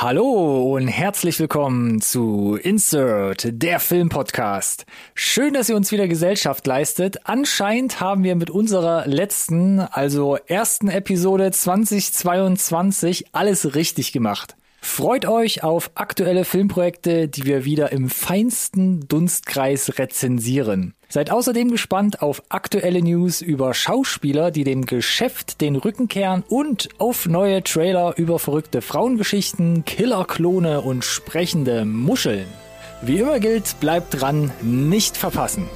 Hallo und herzlich willkommen zu Insert, der Filmpodcast. Schön, dass ihr uns wieder Gesellschaft leistet. Anscheinend haben wir mit unserer letzten, also ersten Episode 2022 alles richtig gemacht. Freut euch auf aktuelle Filmprojekte, die wir wieder im feinsten Dunstkreis rezensieren. Seid außerdem gespannt auf aktuelle News über Schauspieler, die dem Geschäft den Rücken kehren und auf neue Trailer über verrückte Frauengeschichten, Killerklone und sprechende Muscheln. Wie immer gilt, bleibt dran, nicht verpassen.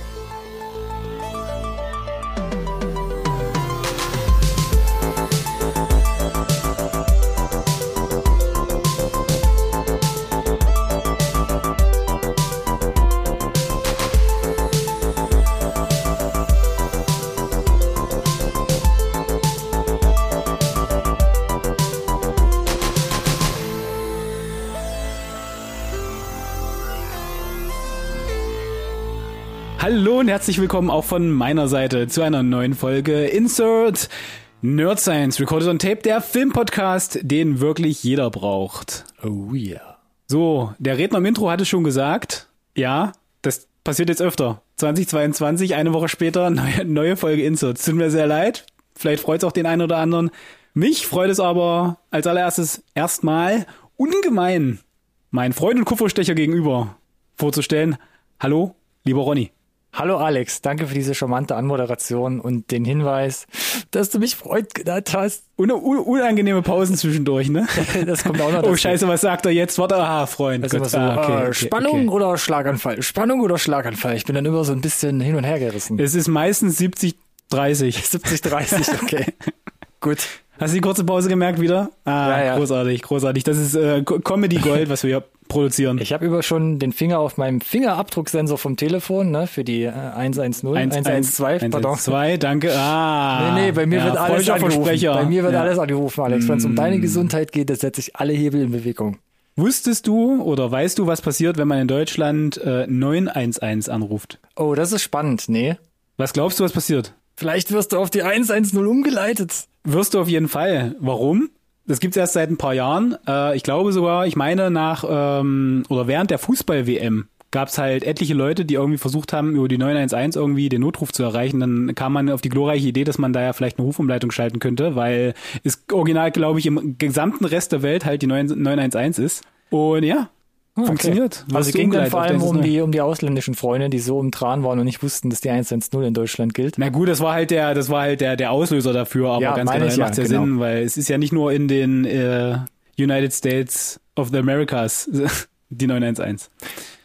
Hallo und herzlich willkommen auch von meiner Seite zu einer neuen Folge Insert Nerd Science Recorded on Tape, der Filmpodcast, den wirklich jeder braucht. Oh yeah. So, der Redner im Intro hat es schon gesagt. Ja, das passiert jetzt öfter. 2022, eine Woche später, neue, neue Folge Insert. Tut mir sehr leid. Vielleicht freut es auch den einen oder anderen. Mich freut es aber als allererstes erstmal ungemein, meinen Freund und Kupferstecher gegenüber vorzustellen. Hallo, lieber Ronny. Hallo Alex, danke für diese charmante Anmoderation und den Hinweis, dass du mich Freund genannt hast. Un un unangenehme Pausen zwischendurch, ne? Das kommt auch noch dazu. Oh scheiße, was sagt er jetzt? Warte, aha, Freund. Das ist immer Gott, so, ah, okay, äh, okay, Spannung okay. oder Schlaganfall? Spannung oder Schlaganfall? Ich bin dann immer so ein bisschen hin und her gerissen. Es ist meistens 70, 30. 70, 30, okay. Gut. Hast du die kurze Pause gemerkt wieder? Ah, Ja, ja. großartig, großartig. Das ist äh, Co- Comedy Gold, was wir hier produzieren. Ich habe über schon den Finger auf meinem Fingerabdrucksensor vom Telefon, ne, für die äh, 110, 112, pardon. 112, danke. Ah. Nee, nee, bei mir ja, wird alles angerufen. Bei mir wird ja. Mm. alles angerufen, Alex. Wenn es um deine Gesundheit geht, das setze ich alle Hebel in Bewegung. Wusstest du oder weißt du, was passiert, wenn man in Deutschland äh, 911 anruft? Oh, das ist spannend, nee. Was glaubst du, was passiert? Vielleicht wirst du auf die 110 umgeleitet. Wirst du auf jeden Fall. Warum? Das gibt's erst seit ein paar Jahren. Äh, ich glaube sogar, ich meine nach ähm, oder während der Fußball-WM gab's halt etliche Leute, die irgendwie versucht haben, über die 911 irgendwie den Notruf zu erreichen. Dann kam man auf die glorreiche Idee, dass man da ja vielleicht eine Rufumleitung schalten könnte, weil es original, glaube ich, im gesamten Rest der Welt halt die 9 911 ist. Und ja, funktioniert. Also du ging dann vor allem um die, um die ausländischen Freunde, die so im Tran waren und nicht wussten, dass die 110 in Deutschland gilt. Na gut, das war halt der, das war halt der, der Auslöser dafür, aber Ja, ganz generell ja, macht's ja genau. Sinn, weil es ist ja nicht nur in den äh, United States of the Americas die 911.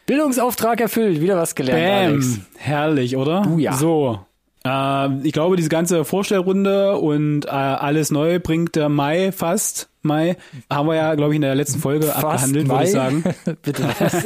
Bildungsauftrag erfüllt, wieder was gelernt, Alex. Bam, herrlich, oder? Oh ja. So. Äh, ich glaube, diese ganze Vorstellrunde und äh, alles neu bringt der Mai fast. Mai haben wir ja, glaube ich, in der letzten Folge Fast abgehandelt, würde ich sagen. Bitte was?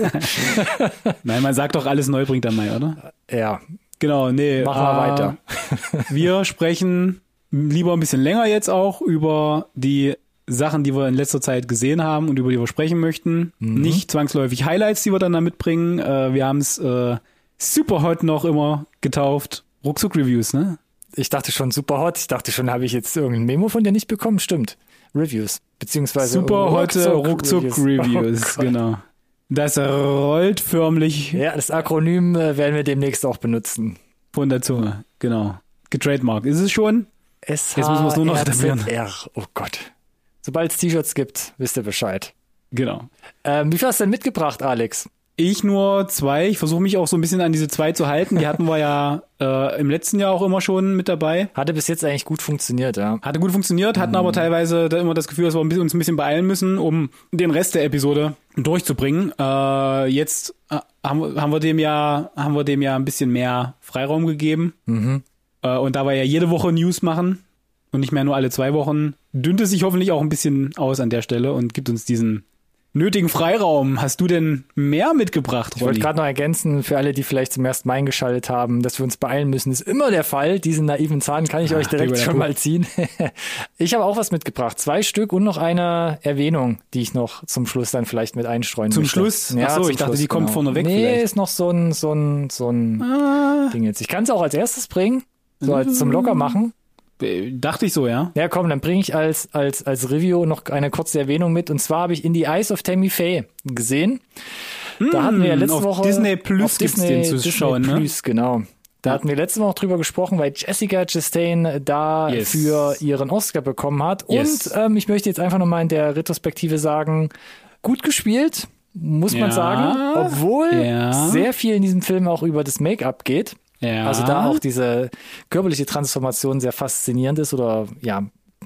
Nein, man sagt doch, alles neu bringt der Mai, oder? ja, Genau, nee. machen wir äh, weiter. Wir sprechen lieber ein bisschen länger jetzt auch über die Sachen, die wir in letzter Zeit gesehen haben und über die wir sprechen möchten. Mhm. Nicht zwangsläufig Highlights, die wir dann da mitbringen. Äh, wir haben es äh, super hot noch immer getauft. Ruckzuck-Reviews, ne? Ich dachte schon super hot. Ich dachte schon, habe ich jetzt irgendein Memo von dir nicht bekommen? Stimmt. Reviews. Beziehungsweise Super hotte Ruckzuck-Reviews. Ruckzuck-Reviews, Oh genau. Das rollt förmlich Ja, das Akronym äh, werden wir demnächst auch benutzen. von der Zunge, genau. Getrademarkt. Ist es schon? S Jetzt müssen wir es nur noch etablieren. Oh Gott. Sobald es T-Shirts gibt, wisst ihr Bescheid. Genau. Ähm, wie viel hast du denn mitgebracht, Alex? Ich nur zwei. Ich versuche mich auch so ein bisschen an diese zwei zu halten. Die hatten wir ja äh, im letzten Jahr auch immer schon mit dabei. Hatte bis jetzt eigentlich gut funktioniert, ja. Hatte gut funktioniert, hatten aber teilweise da immer das Gefühl, dass wir uns ein bisschen beeilen müssen, um den Rest der Episode durchzubringen. Äh, jetzt äh, haben, wir- haben wir dem ja haben wir dem ja ein bisschen mehr Freiraum gegeben. Äh, und da wir ja jede Woche News machen und nicht mehr nur alle zwei Wochen, dünnt es sich hoffentlich auch ein bisschen aus an der Stelle und gibt uns diesen nötigen Freiraum. Hast du denn mehr mitgebracht, Ich wollte Ronny? gerade noch ergänzen, für alle, die vielleicht zum ersten Mal eingeschaltet haben, dass wir uns beeilen müssen, ist immer der Fall. Diesen naiven Zahn kann ich euch direkt schon mal ziehen. ich habe auch was mitgebracht. Zwei Stück und noch eine Erwähnung, die ich noch zum Schluss dann vielleicht mit einstreuen Zum möchte. Schluss? Ach so, zum ich dachte, die kommt vorneweg Nee, vielleicht. ist noch so ein, so ein, so ein Ah. Ding jetzt. Ich kann es auch als erstes bringen, so als zum Locker machen. Äh, Dachte ich so, ja. Ja, komm, dann bringe ich als, als, als Review noch eine kurze Erwähnung mit. Und zwar habe ich In the Eyes of Tammy Faye gesehen. Da hatten wir ja letzte Woche. Disney Plus gibt's Disney, den zu Disney schauen, ne? Plus, genau. Da hatten wir letzte Woche drüber gesprochen, weil Jessica Chastain da Yes. für ihren Oscar bekommen hat. Yes. Und ähm, ich möchte jetzt einfach nochmal in der Retrospektive sagen, gut gespielt, muss man Ja. sagen. Obwohl Ja. sehr viel in diesem Film auch über das Make-up geht. Ja. Also da auch diese körperliche Transformation sehr faszinierend ist oder ja,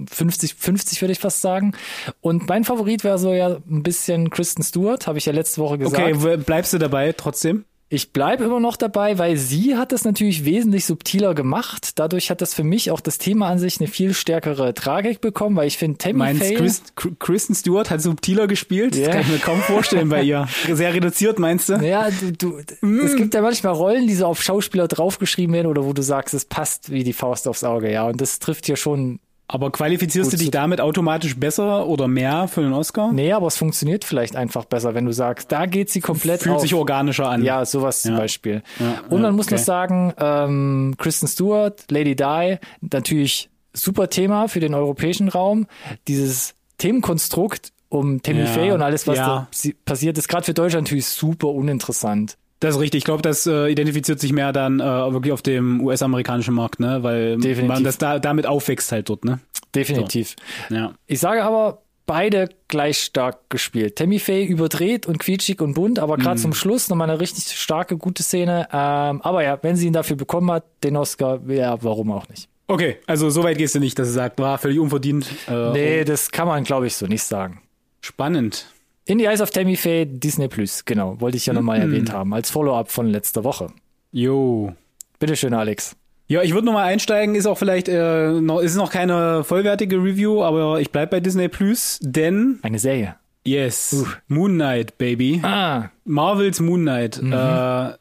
50, 50 würde ich fast sagen. Und mein Favorit wäre so ja ein bisschen Kristen Stewart, habe ich ja letzte Woche gesagt. Okay, bleibst du dabei trotzdem? Ich bleibe immer noch dabei, weil sie hat das natürlich wesentlich subtiler gemacht. Dadurch hat das für mich auch das Thema an sich eine viel stärkere Tragik bekommen, weil ich finde, Tammy Meinst Faye, Chris, Chr- Kristen Stewart hat subtiler gespielt? Ja. Das kann ich mir kaum vorstellen bei ihr. Sehr reduziert, meinst du? ja, du, du, Mm. es gibt ja manchmal Rollen, die so auf Schauspieler draufgeschrieben werden oder wo du sagst, es passt wie die Faust aufs Auge, ja. Und das trifft hier schon Aber qualifizierst Gut, du dich damit automatisch besser oder mehr für den Oscar? Nee, aber es funktioniert vielleicht einfach besser, wenn du sagst, da geht sie komplett Fühlt auf. sich organischer an. Ja, sowas zum Ja. Beispiel. Ja, Und man muss okay. noch sagen, ähm, Kristen Stewart, Lady Di, natürlich super Thema für den europäischen Raum. Dieses Themenkonstrukt um Tammy Ja, Faye und alles, was ja. da si- passiert ist, gerade für Deutschland natürlich super uninteressant. Das ist richtig. Ich glaube, das äh, identifiziert sich mehr dann äh, wirklich auf dem US-amerikanischen Markt, ne? Weil Definitiv. man das da damit aufwächst halt dort, ne? Definitiv. Ja. Ich sage aber, beide gleich stark gespielt. Tammy Faye überdreht und quietschig und bunt, aber gerade Mhm. zum Schluss nochmal eine richtig starke, gute Szene. Ähm, aber ja, wenn sie ihn dafür bekommen hat, den Oscar, ja, warum auch nicht? Okay, also so weit gehst du nicht, dass du sagst, war völlig unverdient. Äh, Nee, das kann man, glaube ich, so nicht sagen. Spannend. In the Eyes of Tammy Faye, Disney Plus, genau, wollte ich ja nochmal Mhm. erwähnt haben, als Follow-up von letzter Woche. Jo. Bitteschön, Alex. Ja, ich würde nochmal einsteigen, ist auch vielleicht, äh, noch, ist noch keine vollwertige Review, aber ich bleib bei Disney Plus, denn, Eine Serie. yes, Moon Knight, Baby. Ah, Marvels Moon Knight. Äh, äh,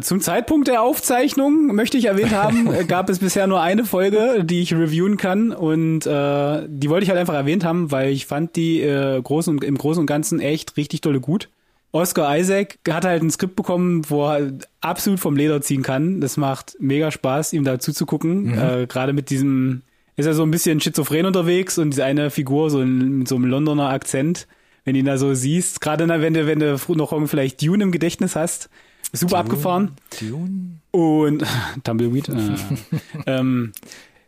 zum Zeitpunkt der Aufzeichnung, möchte ich erwähnt haben, äh, gab es bisher nur eine Folge, die ich reviewen kann und äh, die wollte ich halt einfach erwähnt haben, weil ich fand die äh, großen und, im Großen und Ganzen echt richtig tolle gut. Oscar Isaac hat halt ein Skript bekommen, wo er absolut vom Leder ziehen kann. Das macht mega Spaß, ihm da zuzugucken. Äh, Gerade mit diesem, ist er so ein bisschen schizophren unterwegs und diese eine Figur so in, mit so einem Londoner Akzent, wenn du ihn da so siehst, gerade wenn du, wenn du noch irgendwie vielleicht Dune im Gedächtnis hast, super abgefahren. Dune. Und Tumbleweed. Äh, ähm,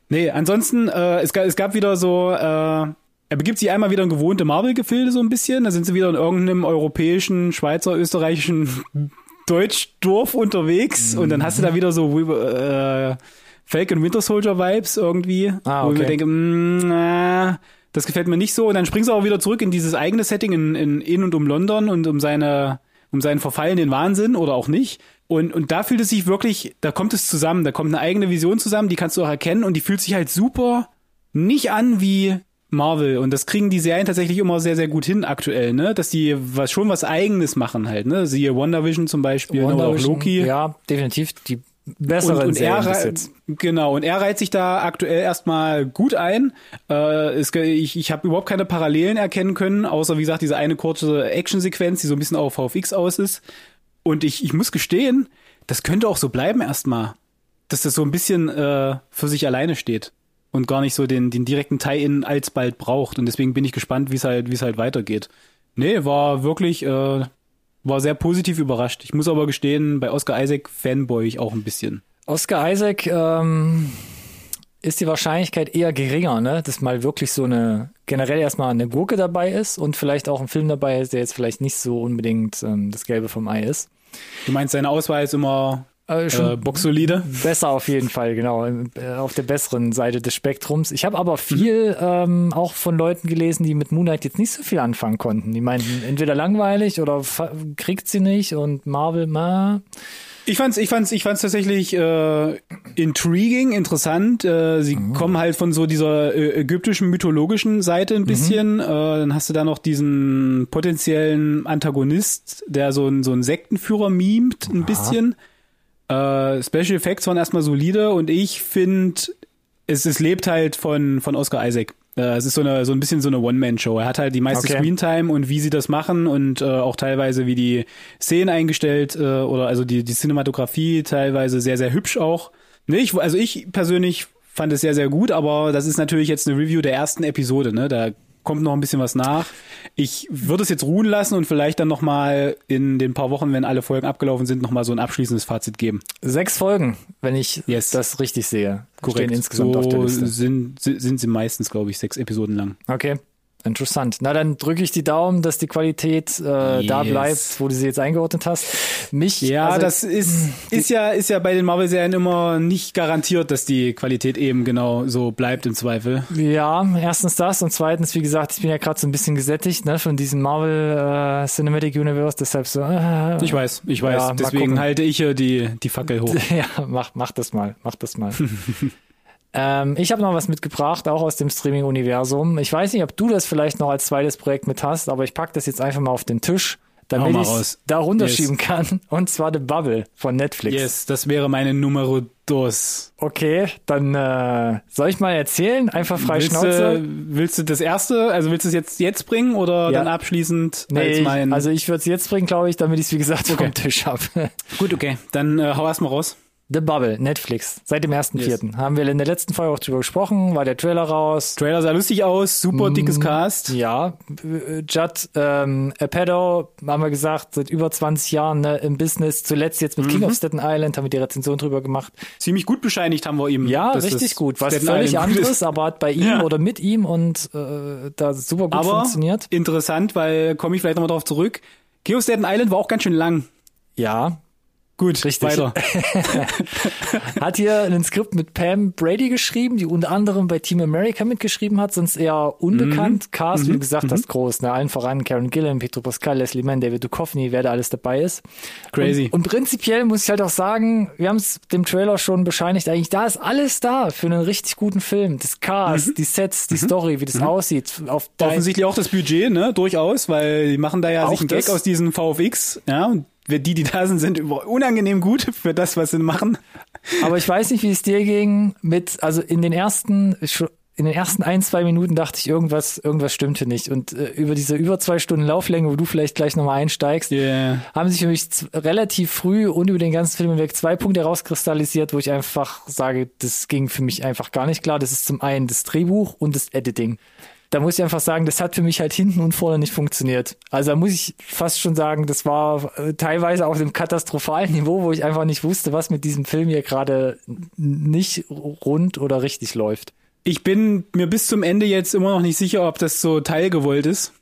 nee, ansonsten, äh, es, gab, es gab wieder so, äh, er begibt sich einmal wieder in gewohnte Marvel-Gefilde so ein bisschen. Da sind sie wieder in irgendeinem europäischen, Schweizer, österreichischen Deutschdorf unterwegs. Und dann hast du da wieder so äh, Falcon Winter Soldier Vibes irgendwie. Ah, Wo ich mir okay. denke, mm, na, das gefällt mir nicht so. Und dann springst du auch wieder zurück in dieses eigene Setting in, in, in und um London und um seine, um seinen verfallenen Wahnsinn oder auch nicht. Und, und da fühlt es sich wirklich, da kommt es zusammen, da kommt eine eigene Vision zusammen, die kannst du auch erkennen und die fühlt sich halt super nicht an wie Marvel. Und das kriegen die Serien tatsächlich immer sehr, sehr gut hin aktuell, ne? Dass die was schon was eigenes machen halt, ne? Siehe WandaVision zum Beispiel oder auch Loki. Ja, definitiv die besseren und er rei- jetzt. genau und er reiht sich da aktuell erstmal gut ein. Äh, es, ich ich habe überhaupt keine Parallelen erkennen können, außer wie gesagt diese eine kurze Actionsequenz, die so ein bisschen auf VFX aus ist. Und ich ich muss gestehen, das könnte auch so bleiben erstmal, dass das so ein bisschen äh, für sich alleine steht und gar nicht so den den direkten Tie-in alsbald braucht. Und deswegen bin ich gespannt, wie es halt wie es halt weitergeht. Nee, war wirklich äh, war sehr positiv überrascht. Ich muss aber gestehen, bei Oscar Isaac fanboy ich auch ein bisschen. Oscar Isaac ähm, ist die Wahrscheinlichkeit eher geringer, ne? dass mal wirklich so eine, generell erstmal eine Gurke dabei ist und vielleicht auch ein Film dabei ist, der jetzt vielleicht nicht so unbedingt ähm, das Gelbe vom Ei ist. Du meinst, seine Auswahl ist immer Äh, schon äh, boxsolide? besser auf jeden Fall, genau, äh, auf der besseren Seite des Spektrums. Ich habe aber viel ähm, auch von Leuten gelesen, die mit Moonlight jetzt nicht so viel anfangen konnten. Die meinten, entweder langweilig oder kriegt sie nicht und Marvel, ma. Ich fand's, ich fand's, ich fand's tatsächlich äh, intriguing, interessant. Äh, sie kommen halt von so dieser äh, ägyptischen mythologischen Seite ein bisschen. Äh, dann hast du da noch diesen potenziellen Antagonist, der so ein so ein Sektenführer mimt ein bisschen. Äh, Special Effects waren erstmal solide und ich finde, es, es lebt halt von von Oscar Isaac. Äh, es ist so eine so ein bisschen so eine One-Man-Show. Er hat halt die meiste Okay. Screentime und wie sie das machen und äh, auch teilweise wie die Szenen eingestellt äh, oder also die die Cinematografie teilweise sehr sehr hübsch auch. Nee, ich, also ich persönlich fand es sehr, sehr gut, aber das ist natürlich jetzt eine Review der ersten Episode, ne? Da kommt noch ein bisschen was nach. Ich würde es jetzt ruhen lassen und vielleicht dann nochmal in den paar Wochen, wenn alle Folgen abgelaufen sind, nochmal so ein abschließendes Fazit geben. Sechs Folgen, wenn ich yes. das richtig sehe. Korrekt. Stehen insgesamt so auf der Liste. Sind, sind sie meistens, glaube ich, sechs Episoden lang. Okay. Interessant. Na, dann drücke ich die Daumen, dass die Qualität äh, yes. da bleibt, wo du sie jetzt eingeordnet hast. Mich, ja, also, das ist, ist ja, ist ja bei den Marvel-Serien immer nicht garantiert, dass die Qualität eben genau so bleibt im Zweifel. Ja, erstens das und zweitens, wie gesagt, ich bin ja gerade so ein bisschen gesättigt, ne, von diesem Marvel äh, Cinematic Universe, deshalb so. Äh, ich weiß, ich weiß. Ja, Deswegen halte ich hier die, die Fackel hoch. ja, mach, mach das mal, mach das mal. Ähm, ich habe noch was mitgebracht, auch aus dem Streaming-Universum. Ich weiß nicht, ob du das vielleicht noch als zweites Projekt mit hast, aber ich packe das jetzt einfach mal auf den Tisch, damit ich es da runterschieben yes. kann. Und zwar The Bubble von Netflix. Yes, das wäre meine Numero dos. Okay, dann äh, soll ich mal erzählen? Einfach frei willst Schnauze. Du, willst du das erste, also willst du es jetzt, jetzt bringen oder ja. dann abschließend nee, als mein... Also ich würde es jetzt bringen, glaube ich, damit ich es wie gesagt okay. vom Tisch habe. Gut, okay. Dann äh, hau erst mal raus. The Bubble, Netflix, seit dem 1.4. Yes. Haben wir in der letzten Folge auch drüber gesprochen, war der Trailer raus. Trailer sah lustig aus, super dickes mm, Cast. Ja, Judd ähm, Apatow, haben wir gesagt, seit über 20 Jahren ne, im Business, zuletzt jetzt mit mhm. King of Staten Island, haben wir die Rezension drüber gemacht. Ziemlich gut bescheinigt haben wir ihm. Ja, richtig gut. Was Staten völlig Island anderes, aber hat bei ihm ja. oder mit ihm und äh, da super gut aber funktioniert. interessant, weil komme ich vielleicht nochmal drauf zurück. King of Staten Island war auch ganz schön lang. Ja, Gut, Richtig. weiter. hat hier ein Skript mit Pam Brady geschrieben, die unter anderem bei Team America mitgeschrieben hat, sonst eher unbekannt. Mhm. Cast, wie du mhm. gesagt mhm. hast, groß. Ne? Allen voran Karen Gillan, Petro Pascal, Leslie Mann, David Duchovny, wer da alles dabei ist. Crazy. Und, und prinzipiell muss ich halt auch sagen, wir haben es dem Trailer schon bescheinigt, eigentlich da ist alles da für einen richtig guten Film. Das Cast, mhm. die Sets, die mhm. Story, wie das aussieht. Auf Offensichtlich auch das Budget, ne? Durchaus, weil die machen da ja sich einen Gag aus diesen VFX, ja, und die, die da sind, sind unangenehm gut für das, was sie machen. Aber ich weiß nicht, wie es dir ging mit, also in den ersten, in den ersten ein, zwei Minuten dachte ich, irgendwas, irgendwas stimmte nicht. Und äh, über diese über zwei Stunden Lauflänge, wo du vielleicht gleich nochmal einsteigst, yeah. haben sich für mich relativ früh und über den ganzen Film hinweg zwei Punkte rauskristallisiert, wo ich einfach sage, das ging für mich einfach gar nicht klar. Das ist zum einen das Drehbuch und das Editing da muss ich einfach sagen, das hat für mich halt hinten und vorne nicht funktioniert. Also da muss ich fast schon sagen, das war äh, teilweise auf einem katastrophalen Niveau, wo ich einfach nicht wusste, was mit diesem Film hier gerade nicht rund oder richtig läuft. Ich bin mir bis zum Ende jetzt immer noch nicht sicher, ob das so teilgewollt ist.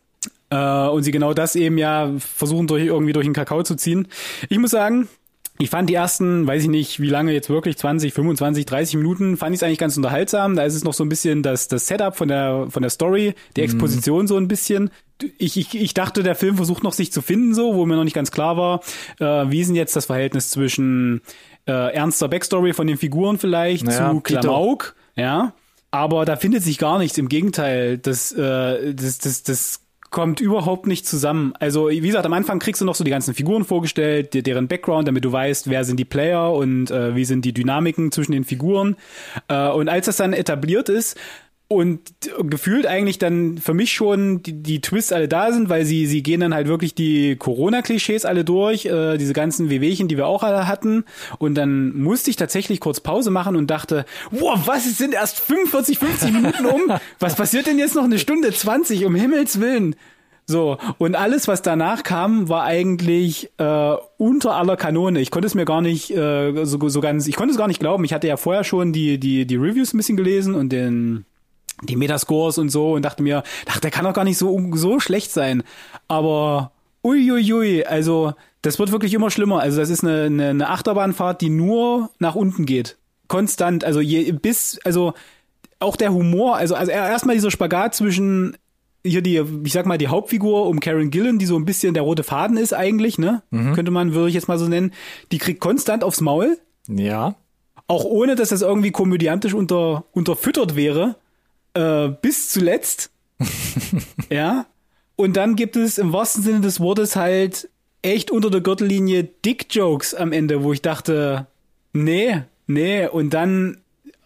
Äh, und sie genau das eben ja versuchen, durch, irgendwie durch den Kakao zu ziehen. Ich muss sagen, ich fand die ersten, weiß ich nicht, wie lange jetzt wirklich, 20, 25, 30 Minuten, fand ich es eigentlich ganz unterhaltsam. Da ist es noch so ein bisschen das, das Setup von der, von der Story, die mhm. Exposition mhm. so ein bisschen. Ich, ich, ich dachte, der Film versucht noch sich zu finden, so, wo mir noch nicht ganz klar war, äh, wie ist denn jetzt das Verhältnis zwischen äh, ernster Backstory von den Figuren vielleicht naja, zu Klamauk, ja. Aber da findet sich gar nichts. Im Gegenteil, das, äh, das, das, das kommt überhaupt nicht zusammen. Also, wie gesagt, am Anfang kriegst du noch so die ganzen Figuren vorgestellt, deren Background, damit du weißt, wer sind die Player und äh, wie sind die Dynamiken zwischen den Figuren. Äh, und als das dann etabliert ist, und gefühlt eigentlich dann für mich schon die, die Twists alle da sind, weil sie sie gehen dann halt wirklich die Corona-Klischees alle durch, äh, diese ganzen Wehwehchen, die wir auch alle hatten. Und dann musste ich tatsächlich kurz Pause machen und dachte, wow, was, es sind erst 45, 50 Minuten um? Was passiert denn jetzt noch eine Stunde 20, um Himmels Willen? So, und alles, was danach kam, war eigentlich äh, unter aller Kanone. Ich konnte es mir gar nicht äh, so, so ganz, ich konnte es gar nicht glauben. Ich hatte ja vorher schon die, die, die Reviews ein bisschen gelesen und den die Metascores und so und dachte mir, ach, der kann doch gar nicht so, so schlecht sein. Aber uiuiui, also das wird wirklich immer schlimmer. Also das ist eine, eine, eine Achterbahnfahrt, die nur nach unten geht. Konstant, also je, bis, also auch der Humor, also, also erstmal dieser Spagat zwischen hier die, ich sag mal, die Hauptfigur um Karen Gillen, die so ein bisschen der rote Faden ist eigentlich, ne? Mhm. Könnte man, würde ich jetzt mal so nennen. Die kriegt konstant aufs Maul. Ja. Auch ohne, dass das irgendwie komödiantisch unter, unterfüttert wäre äh, bis zuletzt. ja. Und dann gibt es im wahrsten Sinne des Wortes halt echt unter der Gürtellinie Dick-Jokes am Ende, wo ich dachte, nee, nee. Und dann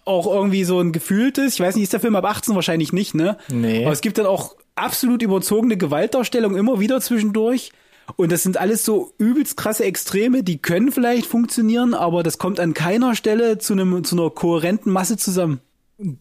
auch irgendwie so ein gefühltes, ich weiß nicht, ist der Film ab 18 wahrscheinlich nicht, ne? Nee. Aber es gibt dann auch absolut überzogene Gewaltdarstellung immer wieder zwischendurch. Und das sind alles so übelst krasse Extreme, die können vielleicht funktionieren, aber das kommt an keiner Stelle zu einem, zu einer kohärenten Masse zusammen.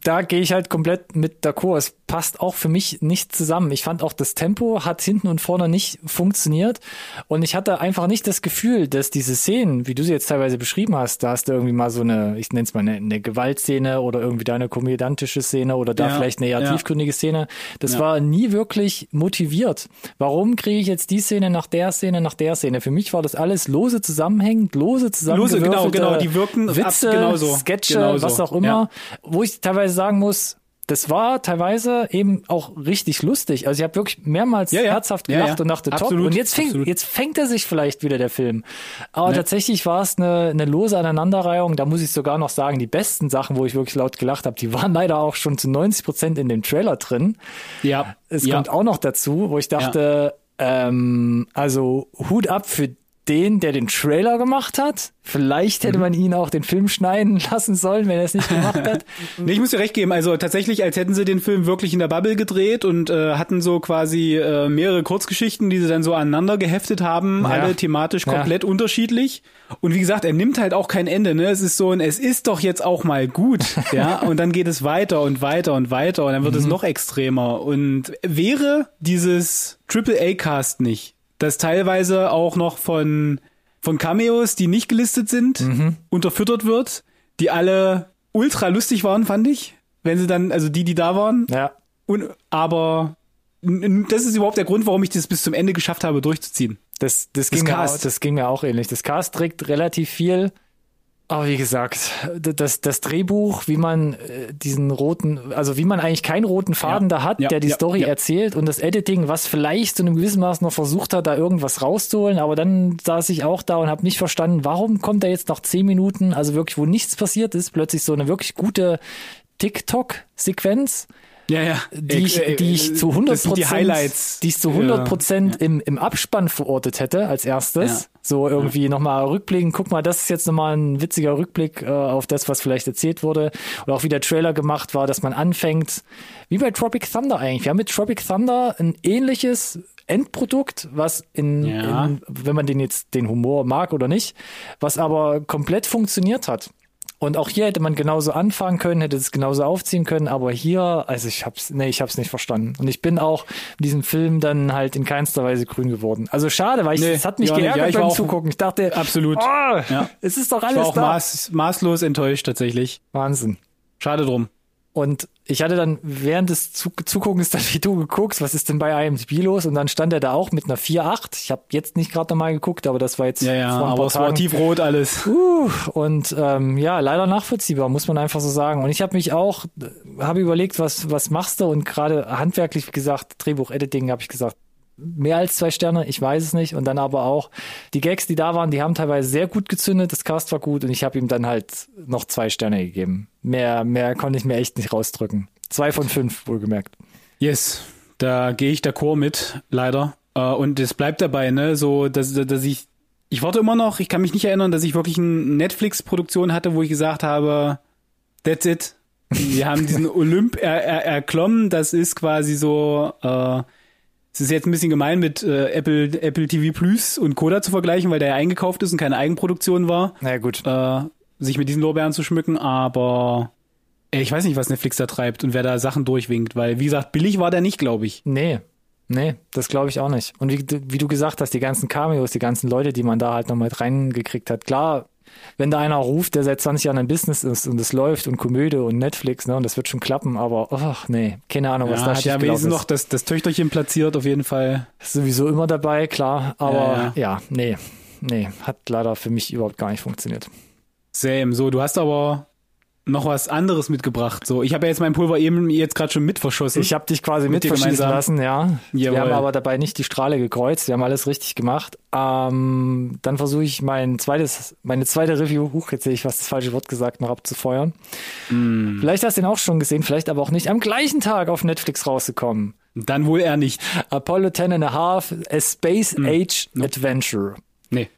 Da gehe ich halt komplett mit d'accord. Es passt auch für mich nicht zusammen. Ich fand auch das Tempo hat hinten und vorne nicht funktioniert und ich hatte einfach nicht das Gefühl, dass diese Szenen, wie du sie jetzt teilweise beschrieben hast, da hast du irgendwie mal so eine, ich nenne es mal eine, eine Gewaltszene oder irgendwie da eine komödiantische Szene oder da Ja, vielleicht eine eher ja. tiefgründige Szene. Das Ja. war nie wirklich motiviert. Warum kriege ich jetzt die Szene nach der Szene nach der Szene? Für mich war das alles lose zusammenhängend, lose zusammengewürfelte genau, genau, die wirken Witze, abs- genauso, Sketche, genauso, was auch immer, wo ich teilweise sagen muss, das war teilweise eben auch richtig lustig. Also ich habe wirklich mehrmals Ja, ja. herzhaft gelacht ja. und dachte, top. Absolut, Und jetzt, fängt, jetzt fängt er sich vielleicht wieder, der Film. Aber Ne. tatsächlich war es eine, eine lose Aneinanderreihung. Da muss ich sogar noch sagen, die besten Sachen, wo ich wirklich laut gelacht habe, die waren leider auch schon zu 90 Prozent in dem Trailer drin. Ja. Es kommt auch noch dazu, wo ich dachte, ähm, also Hut ab für den, der den Trailer gemacht hat. Vielleicht Mhm. hätte man ihn auch den Film schneiden lassen sollen, wenn er es nicht gemacht hat. Nee, ich muss dir recht geben. Also tatsächlich, als hätten sie den Film wirklich in der Bubble gedreht und äh, hatten so quasi äh, mehrere Kurzgeschichten, die sie dann so aneinander geheftet haben, Ja. alle thematisch Ja. komplett unterschiedlich. Und wie gesagt, er nimmt halt auch kein Ende. Ne? Es ist so ein, es ist doch jetzt auch mal gut, ja. Und dann geht es weiter und weiter und weiter und dann wird es Mhm. noch extremer. Und wäre dieses Triple A Cast nicht, das teilweise auch noch von von Cameos, die nicht gelistet sind, Mhm. unterfüttert wird, die alle ultra lustig waren, fand ich. Wenn sie dann, also die, die da waren. Ja. Und, aber das ist überhaupt der Grund, warum ich das bis zum Ende geschafft habe, durchzuziehen. Das, das, Das ging mir auch, Cast. das ging mir auch ähnlich. Das Cast trägt relativ viel. Aber wie gesagt, das, das Drehbuch, wie man äh, diesen roten, also wie man eigentlich keinen roten Faden Ja, da hat, ja, der die ja, Story erzählt und das Editing, was vielleicht zu einem gewissen Maß noch versucht hat, da irgendwas rauszuholen, aber dann saß ich auch da und habe nicht verstanden, warum kommt da jetzt nach zehn Minuten, also wirklich, wo nichts passiert ist, plötzlich so eine wirklich gute TikTok-Sequenz, Ja, ja. die ich, die ich zu 100 Das sind die Highlights. die ich zu 100 Ja. Prozent im, im Abspann verortet hätte als erstes. Ja. So irgendwie nochmal rückblicken, guck mal, das ist jetzt nochmal ein witziger Rückblick äh, auf das, was vielleicht erzählt wurde. Oder auch wie der Trailer gemacht war, dass man anfängt, wie bei Tropic Thunder eigentlich. Wir haben mit Tropic Thunder ein ähnliches Endprodukt, was in, Ja. in wenn man den jetzt den Humor mag oder nicht, was aber komplett funktioniert hat. Und auch hier hätte man genauso anfangen können, hätte es genauso aufziehen können, aber hier, also ich hab's, nee, ich hab's nicht verstanden. Und ich bin auch in diesem Film dann halt in keinster Weise grün geworden. Also schade, weil ich, Nee, es hat mich ja, geärgert Ja, ich beim Zugucken. Ich dachte, Absolut. oh, Ja. es ist doch Ich war alles auch da. maß, maßlos enttäuscht tatsächlich. Wahnsinn. Schade drum. Und ich hatte dann während des Zu Zuguckens dann, wie du geguckt, was ist denn bei IMDb los? Und dann stand er da auch mit einer 4.8. Ich habe jetzt nicht gerade nochmal geguckt, aber das war jetzt Ja, ja, vor ein aber es war tiefrot alles. Uh, und ähm, ja, leider nachvollziehbar, muss man einfach so sagen. Und ich habe mich auch, habe überlegt, was, was machst du? Und gerade handwerklich, wie gesagt, Drehbuch, Editing, habe ich gesagt, mehr als zwei Sterne, ich weiß es nicht. Und dann aber auch die Gags, die da waren, die haben teilweise sehr gut gezündet, das Cast war gut und ich habe ihm dann halt noch zwei Sterne gegeben. Mehr, mehr konnte ich mir echt nicht rausdrücken. Zwei von fünf, wohlgemerkt. Yes, da gehe ich d'accord mit, leider. Äh, und es bleibt dabei, ne, so, dass, dass ich, ich warte immer noch, ich kann mich nicht erinnern, dass ich wirklich eine Netflix-Produktion hatte, wo ich gesagt habe, that's it. Wir haben diesen Olymp er, er, erklommen, das ist quasi so, äh, es ist jetzt ein bisschen gemein mit äh, Apple, Apple TV Plus und Coda zu vergleichen, weil der ja eingekauft ist und keine Eigenproduktion war, Na ja, gut. äh, sich mit diesen Lorbeeren zu schmücken, aber ey, ich weiß nicht, was Netflix da treibt und wer da Sachen durchwinkt, weil wie gesagt, billig war der nicht, glaube ich. Nee. Nee, das glaube ich auch nicht. Und wie, du- wie du gesagt hast, die ganzen Cameos, die ganzen Leute, die man da halt noch mit reingekriegt hat. Klar, wenn da einer ruft, der seit 20 Jahren im Business ist und es läuft und Komödie und Netflix, ne, und das wird schon klappen, aber ach nee, keine Ahnung, was Ja, da hat ja wenigstens noch das, das Töchterchen platziert, auf jeden Fall. Ist sowieso immer dabei, klar, aber Ja, ja, nee, nee, hat leider für mich überhaupt gar nicht funktioniert. Same. So, du hast aber noch was anderes mitgebracht. So, ich habe ja jetzt mein Pulver eben jetzt gerade schon mit verschossen. Ich habe dich quasi Mit mit dir verschießen gemeinsam. lassen, ja. Wir Jawohl. haben aber dabei nicht die Strahle gekreuzt. Wir haben alles richtig gemacht. Ähm, dann versuche ich mein zweites, meine zweite Review, huch, jetzt sehe ich was das falsche Wort gesagt, noch abzufeuern. Mm. Vielleicht hast du ihn auch schon gesehen, vielleicht aber auch nicht. Am gleichen Tag auf Netflix rausgekommen. Dann wohl eher nicht. Apollo 10 and a Half, a Space Age Adventure. Nee.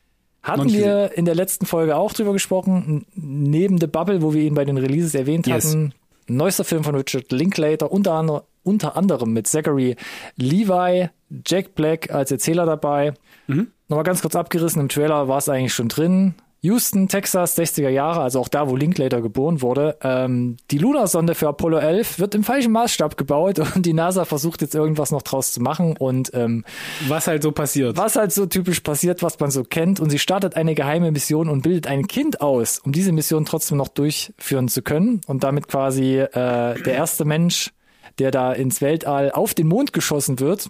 Hatten wir in der letzten Folge auch drüber gesprochen, neben The Bubble, wo wir ihn bei den Releases erwähnt Yes. hatten. Neuester Film von Richard Linklater, unter, ander, unter anderem mit Zachary Levi, Jack Black als Erzähler dabei. Mhm. Nochmal ganz kurz abgerissen, im Trailer war es eigentlich schon drin. Houston, Texas, 60er Jahre, also auch da, wo Linklater geboren wurde. Ähm, die Lunarsonde für Apollo 11 wird im falschen Maßstab gebaut und die NASA versucht jetzt irgendwas noch draus zu machen und ähm, Was halt so passiert. was halt so typisch passiert, was man so kennt. Und sie startet eine geheime Mission und bildet ein Kind aus, um diese Mission trotzdem noch durchführen zu können und damit quasi äh, der erste Mensch, der da ins Weltall auf den Mond geschossen wird,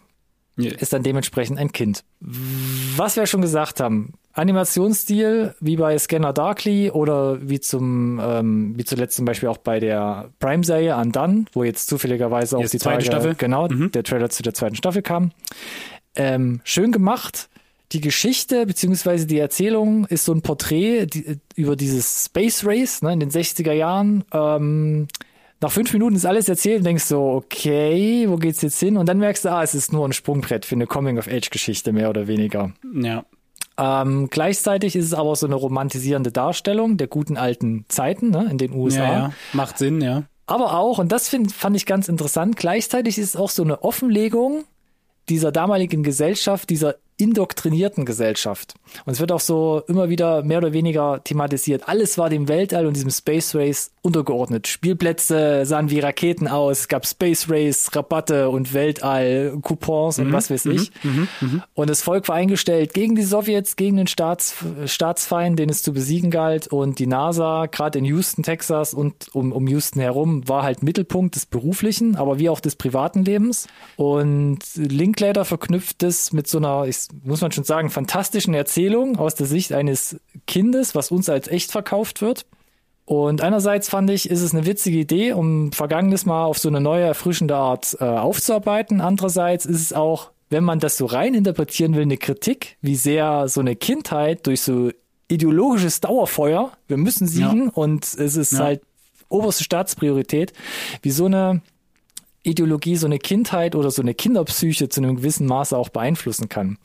ist dann dementsprechend ein Kind. Was wir schon gesagt haben, Animationsstil wie bei Scanner Darkly oder wie zum ähm, wie zuletzt zum Beispiel auch bei der Prime-Serie Undone, wo jetzt zufälligerweise auch Jetzt die zweite Tage, Staffel. genau der Trailer zu der zweiten Staffel kam. Ähm, schön gemacht. Die Geschichte beziehungsweise die Erzählung ist so ein Porträt die, über dieses Space Race ne, in den 60er Jahren. Ähm, nach fünf Minuten ist alles erzählt und denkst so, okay, wo geht's jetzt hin? Und dann merkst du, ah, es ist nur ein Sprungbrett für eine Coming-of-Age-Geschichte, mehr oder weniger. Ja. Ähm, gleichzeitig ist es aber so eine romantisierende Darstellung der guten alten Zeiten ne, in den USA. Ja, ja. Macht Sinn, ja. Aber auch, und das find, fand ich ganz interessant, gleichzeitig ist es auch so eine Offenlegung dieser damaligen Gesellschaft, dieser indoktrinierten Gesellschaft. Und es wird auch so immer wieder mehr oder weniger thematisiert. Alles war dem Weltall und diesem Space Race untergeordnet. Spielplätze sahen wie Raketen aus. Es gab Space Race, Rabatte und Weltall, Coupons und was weiß ich. Und das Volk war eingestellt gegen die Sowjets, gegen den Staats, Staatsfeind, den es zu besiegen galt. Und die NASA, gerade in Houston, Texas und um, um Houston herum, war halt Mittelpunkt des beruflichen, aber wie auch des privaten Lebens. Und Linklater verknüpft es mit so einer, ich, muss man schon sagen, fantastischen Erzählung aus der Sicht eines Kindes, was uns als echt verkauft wird. Und einerseits fand ich, ist es eine witzige Idee, um Vergangenes mal auf so eine neue, erfrischende Art äh, aufzuarbeiten. Andererseits ist es auch, wenn man das so rein interpretieren will, eine Kritik, wie sehr so eine Kindheit durch so ideologisches Dauerfeuer, wir müssen siegen und es ist Ja. halt oberste Staatspriorität, wie so eine Ideologie so eine Kindheit oder so eine Kinderpsyche zu einem gewissen Maße auch beeinflussen kann.